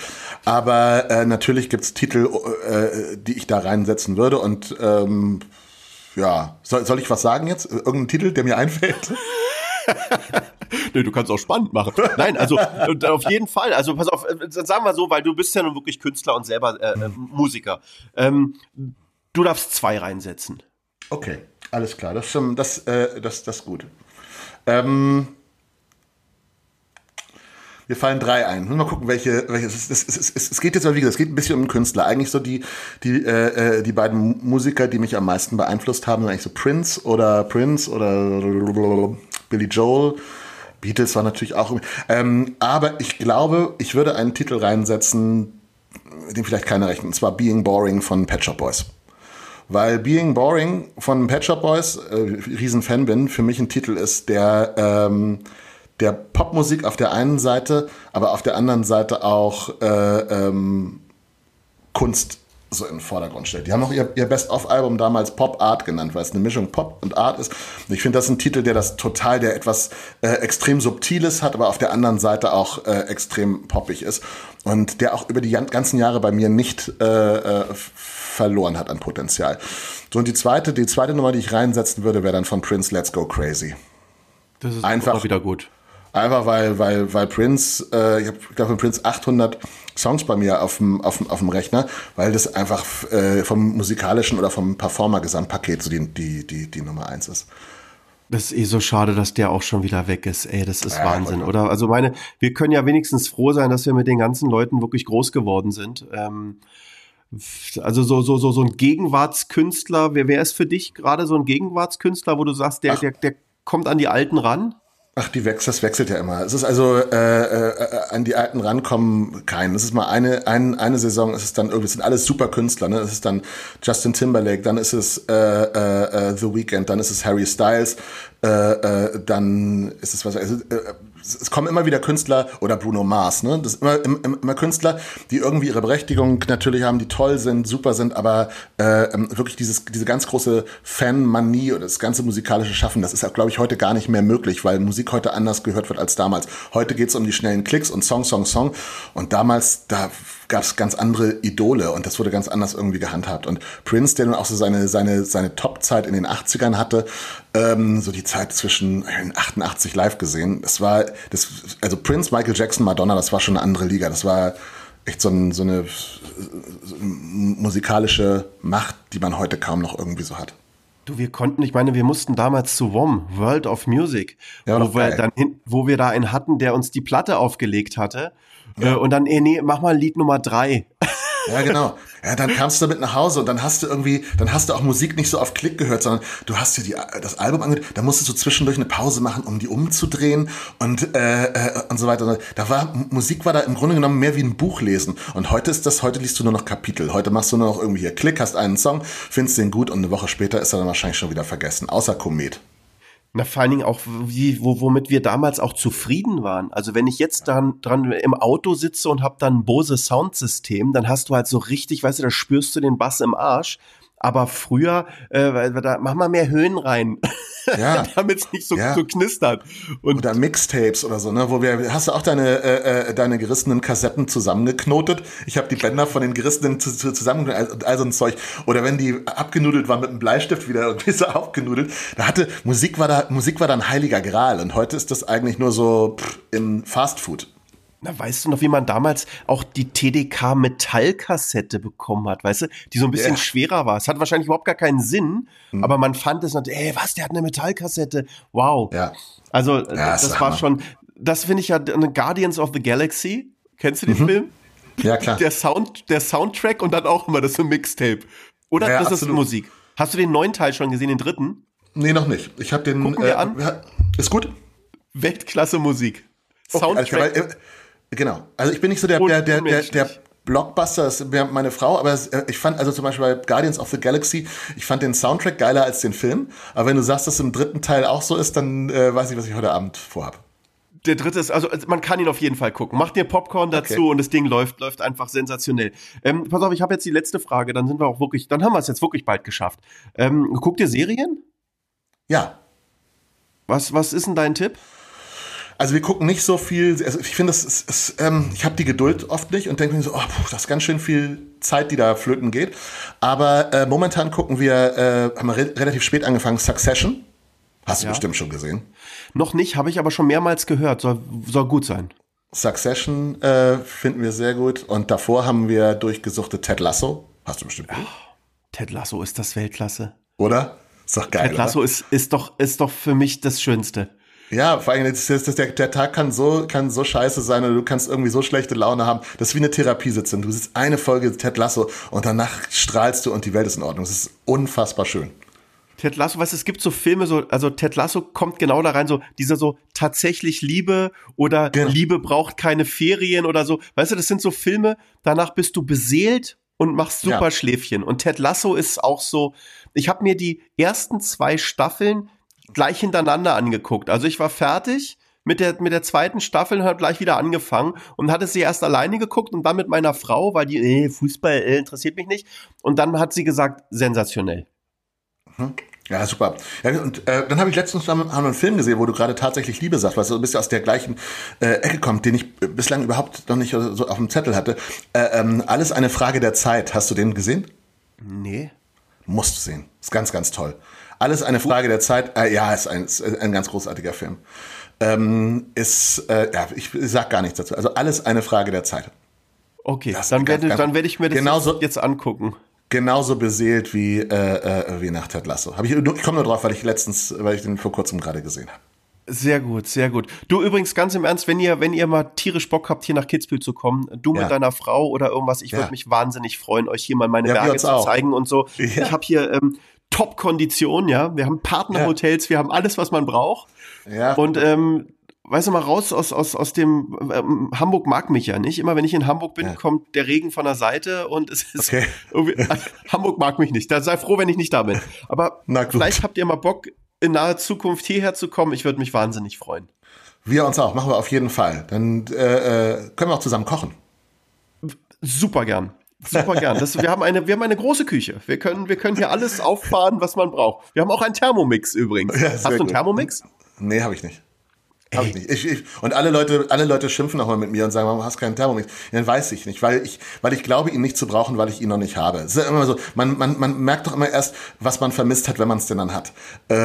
Aber äh, natürlich gibt's Titel, äh, die ich da reinsetzen würde und ähm, ja, soll, soll ich was sagen jetzt? Irgendein Titel, der mir [laughs] einfällt? [laughs] nee, du kannst auch spannend machen. Nein, also auf jeden Fall. Also pass auf, äh, sagen wir so, weil du bist ja nun wirklich Künstler und selber äh, äh, Musiker. Ähm, du darfst zwei reinsetzen. Okay, alles klar. Das, das, äh, das, das ist gut. Ähm, wir fallen drei ein. Mal gucken, welche. welche es, es, es, es, geht jetzt mal wieder, es geht ein bisschen um Künstler. Eigentlich so die, die, äh, die beiden Musiker, die mich am meisten beeinflusst haben, sind eigentlich so Prince oder Prince oder Billy Joel. Beatles war natürlich auch. Ähm, aber ich glaube, ich würde einen Titel reinsetzen, den vielleicht keiner rechnet, und zwar Being Boring von Pet Shop Boys. Weil Being Boring von Pet Shop Boys, äh, Riesenfan bin, für mich ein Titel ist, der ähm, der Popmusik auf der einen Seite, aber auf der anderen Seite auch äh, ähm, Kunst so in den Vordergrund stellt. Die haben auch ihr, ihr Best-of-Album damals Pop Art genannt, weil es eine Mischung Pop und Art ist. Und ich finde, das ist ein Titel, der das total, der etwas äh, extrem Subtiles hat, aber auf der anderen Seite auch äh, extrem poppig ist. Und der auch über die ganzen Jahre bei mir nicht äh, äh, verloren hat an Potenzial. So, und die zweite, die zweite Nummer, die ich reinsetzen würde, wäre dann von Prince Let's Go Crazy. Das ist einfach wieder gut. Einfach weil, weil, weil Prince, äh, ich habe, glaube von Prince 800 Songs bei mir auf dem, auf dem, auf dem Rechner, weil das einfach äh, vom musikalischen oder vom Performer-Gesamtpaket so die, die, die, die Nummer eins ist. Das ist eh so schade, dass der auch schon wieder weg ist. Ey, das ist ja, Wahnsinn, oder? Also meine, wir können ja wenigstens froh sein, dass wir mit den ganzen Leuten wirklich groß geworden sind. Ähm, also so, so, so, so ein Gegenwartskünstler, wer, wer ist für dich gerade so ein Gegenwartskünstler, wo du sagst, der, der, der kommt an die Alten ran? Ach, die wechselt, das wechselt ja immer. Es ist also äh, äh, an die Alten rankommen kein. Es ist mal eine ein, eine Saison. Es ist dann irgendwie es sind alles super Künstler. Ne, es ist dann Justin Timberlake, dann ist es äh, äh, äh The Weeknd, dann ist es Harry Styles, äh, äh, dann ist es was. Also, äh, es kommen immer wieder Künstler oder Bruno Mars, ne? Das immer, immer, immer Künstler, die irgendwie ihre Berechtigung natürlich haben, die toll sind, super sind, aber äh, ähm, wirklich dieses, diese ganz große Fanmanie oder das ganze musikalische Schaffen, das ist auch, glaube ich, heute gar nicht mehr möglich, weil Musik heute anders gehört wird als damals. Heute geht es um die schnellen Klicks und Song, Song, Song. Und damals, da gab es ganz andere Idole und das wurde ganz anders irgendwie gehandhabt. Und Prince, der nun auch so seine, seine, seine Top-Zeit in den 80ern hatte, ähm, so die Zeit zwischen 88 live gesehen, das war, das, also Prince, Michael Jackson, Madonna, das war schon eine andere Liga. Das war echt so, ein, so, eine, so eine musikalische Macht, die man heute kaum noch irgendwie so hat. Du, wir konnten, ich meine, wir mussten damals zu WOM, World of Music, ja, wo, wir dann hin, wo wir da einen hatten, der uns die Platte aufgelegt hatte. Ja. Äh, und dann, eh, nee, mach mal Lied Nummer drei. Ja, genau. Ja, dann kamst du damit nach Hause und dann hast du irgendwie, dann hast du auch Musik nicht so auf Klick gehört, sondern du hast dir die, das Album angehört, da musstest du zwischendurch eine Pause machen, um die umzudrehen und, äh, äh, und so weiter. Da war, Musik war da im Grunde genommen mehr wie ein Buch lesen. Und heute ist das, heute liest du nur noch Kapitel. Heute machst du nur noch irgendwie hier Klick, hast einen Song, findest den gut und eine Woche später ist er dann wahrscheinlich schon wieder vergessen. Außer Komet. Na, vor allen Dingen auch, wie, wo, womit wir damals auch zufrieden waren. Also wenn ich jetzt dann dran im Auto sitze und habe dann ein Bose Soundsystem, dann hast du halt so richtig, weißt du, da spürst du den Bass im Arsch. Aber früher, äh, da mach mal mehr Höhen rein. Ja. [laughs] Damit es nicht so, ja. so knistert. Und oder Mixtapes oder so, ne? Wo wir, hast du auch deine, äh, äh deine gerissenen Kassetten zusammengeknotet? Ich habe die Bänder von den gerissenen zusammen und all so ein Zeug. Oder wenn die abgenudelt waren mit einem Bleistift wieder irgendwie [laughs] so aufgenudelt. Da hatte, Musik war da, Musik war dann heiliger Gral. Und heute ist das eigentlich nur so pff, im Fastfood. Na, weißt du noch, wie man damals auch die TDK Metallkassette bekommen hat, weißt du, die so ein bisschen ja. schwerer war. Es hat wahrscheinlich überhaupt gar keinen Sinn, mhm. aber man fand es natürlich, ey, was, der hat eine Metallkassette. Wow. Ja. Also, ja, das, das war schon, das finde ich ja eine Guardians of the Galaxy. Kennst du den mhm. Film? Ja, klar. Der Sound, der Soundtrack und dann auch immer das so ein Mixtape. Oder ja, das absolut. ist Musik. Hast du den neuen Teil schon gesehen, den dritten? Nee, noch nicht. Ich habe den. Gucken wir äh, an. Ist gut. Weltklasse Musik. Okay, Soundtrack. Also Genau. Also ich bin nicht so der, der, der, der, der Blockbuster, das ist meine Frau, aber äh, ich fand, also zum Beispiel bei Guardians of the Galaxy, ich fand den Soundtrack geiler als den Film. Aber wenn du sagst, dass es im dritten Teil auch so ist, dann äh, weiß ich, was ich heute Abend vorhab. Der dritte ist, also man kann ihn auf jeden Fall gucken. Mach dir Popcorn dazu okay. und das Ding läuft, läuft einfach sensationell. Ähm, pass auf, ich habe jetzt die letzte Frage, dann sind wir auch wirklich, dann haben wir es jetzt wirklich bald geschafft. Ähm, guckt ihr Serien? Ja. Was, was ist denn dein Tipp? Also wir gucken nicht so viel, also ich finde, das ist, ist ähm, ich habe die Geduld oft nicht und denke mir so, oh, puh, das ist ganz schön viel Zeit, die da flöten geht. Aber äh, momentan gucken wir, äh, haben wir re relativ spät angefangen, Succession. Hast du ja. bestimmt schon gesehen. Noch nicht, habe ich aber schon mehrmals gehört. Soll, soll gut sein. Succession äh, finden wir sehr gut. Und davor haben wir durchgesuchte Ted Lasso. Hast du bestimmt gehört. Oh, Ted Lasso ist das Weltklasse. Oder? Ist doch geil. Ted Lasso ist, ist, doch, ist doch für mich das Schönste. Ja, vor allem, das, das, der, der Tag kann so, kann so scheiße sein oder du kannst irgendwie so schlechte Laune haben. Das ist wie eine Therapiesitzung. Du sitzt eine Folge Ted Lasso und danach strahlst du und die Welt ist in Ordnung. Das ist unfassbar schön. Ted Lasso, weißt du, es gibt so Filme, so, also Ted Lasso kommt genau da rein, so dieser so tatsächlich Liebe oder genau. Liebe braucht keine Ferien oder so. Weißt du, das sind so Filme, danach bist du beseelt und machst super ja. Schläfchen. Und Ted Lasso ist auch so, ich habe mir die ersten zwei Staffeln gleich hintereinander angeguckt. Also ich war fertig mit der, mit der zweiten Staffel und habe gleich wieder angefangen und hatte sie erst alleine geguckt und dann mit meiner Frau, weil die, äh, Fußball äh, interessiert mich nicht. Und dann hat sie gesagt, sensationell. Mhm. Ja, super. Ja, und äh, dann habe ich letztens haben wir einen Film gesehen, wo du gerade tatsächlich Liebe sagst, weil du bist ja aus der gleichen äh, Ecke kommt, den ich bislang überhaupt noch nicht so auf dem Zettel hatte. Äh, ähm, alles eine Frage der Zeit. Hast du den gesehen? Nee. Musst du sehen. Ist ganz, ganz toll. Alles eine Frage der Zeit. Äh, ja, ist ein, ist ein ganz großartiger Film. Ähm, ist, äh, ja, ich, ich sag gar nichts dazu. Also alles eine Frage der Zeit. Okay, das dann werde, dann werde ich mir das genauso, jetzt angucken. genauso beseelt wie, äh, äh, wie nach Ted Lasso. Hab ich ich komme nur drauf, weil ich letztens, weil ich den vor kurzem gerade gesehen habe. Sehr gut, sehr gut. Du übrigens ganz im Ernst, wenn ihr, wenn ihr mal tierisch Bock habt, hier nach Kitzbühel zu kommen, du Ja. mit deiner Frau oder irgendwas, ich Ja. würde mich wahnsinnig freuen, euch hier mal meine Ja, Berge zu auch. zeigen und so. [laughs] Ich habe hier ähm, Top-Kondition, ja. Wir haben Partnerhotels, wir haben alles, was man braucht. Ja. Und ähm, weißt du mal, raus aus, aus, aus dem ähm, Hamburg mag mich ja nicht. Immer wenn ich in Hamburg bin, Ja. kommt der Regen von der Seite und es ist Okay. [laughs] Hamburg mag mich nicht. Da sei froh, wenn ich nicht da bin. Aber vielleicht habt ihr mal Bock, in naher Zukunft hierher zu kommen. Ich würde mich wahnsinnig freuen. wir uns auch, machen wir auf jeden Fall. Dann äh, äh, können wir auch zusammen kochen. Super gern. Super gern. Das, wir, haben eine, wir haben eine große Küche. Wir können, wir können hier alles auffahren, was man braucht. Wir haben auch einen Thermomix übrigens. Ja, Hast du einen gut. Thermomix? Nee, habe ich nicht. Hab ich nicht. Ich, ich, und alle Leute, alle Leute schimpfen auch mal mit mir und sagen, warum hast du keinen Thermomix? Ja, Dann weiß ich nicht, weil ich, weil ich glaube, ihn nicht zu brauchen, weil ich ihn noch nicht habe. Es ist ja immer so, man, man, man merkt doch immer erst, was man vermisst hat, wenn man es denn dann hat. Äh,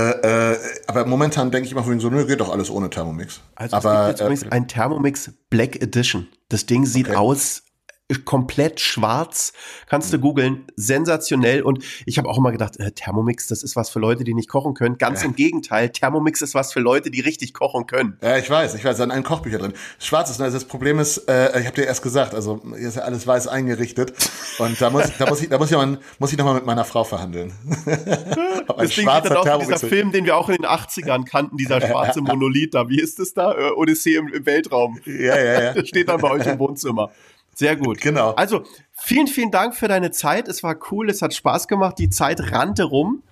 äh, aber momentan denke ich immer so, nö, geht doch alles ohne Thermomix. Also aber es gibt jetzt äh, übrigens ein Thermomix Black Edition. Das Ding sieht Okay. aus komplett schwarz. Kannst du googeln, sensationell. Und ich habe auch immer gedacht, äh, Thermomix, das ist was für Leute, die nicht kochen können. Ganz im Gegenteil, Thermomix ist was für Leute, die richtig kochen können. Ja, ich weiß, ich weiß, da sind ein Kochbücher drin. Schwarz ist, also das Problem ist, äh, ich habe dir erst gesagt, also hier ist ja alles weiß eingerichtet und da muss, da muss ich, da muss ich, mal, muss ich noch mal mit meiner Frau verhandeln. Das Ding dann aus wie dieser Thermomix. Film, den wir auch in den 80ern kannten, dieser schwarze [laughs] Monolith da. Wie ist das da? Äh, Odyssee im, im Weltraum. Ja, ja, ja. Das [laughs] steht dann bei euch im Wohnzimmer. Sehr gut. Genau. Also, vielen, vielen Dank für deine Zeit. Es war cool, es hat Spaß gemacht. Die Zeit rannte rum.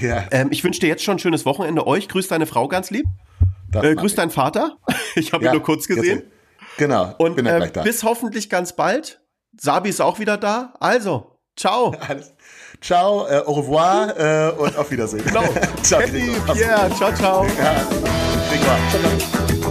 Ja, Ähm, ich wünsche dir jetzt schon ein schönes Wochenende. Euch grüß deine Frau ganz lieb. Äh, grüß ich. deinen Vater. [laughs] Ich habe Ja, ihn nur kurz gesehen. jetzt- Genau, Und bin ja ähm, gleich da. bis hoffentlich ganz bald. Sabi ist auch wieder da. Also, ciao. [laughs] Alles. Ciao, äh, au revoir äh, und auf Wiedersehen. Genau. [laughs] ciao, Happy. Pierre. Ciao, ciao. Ja. Ciao, ciao.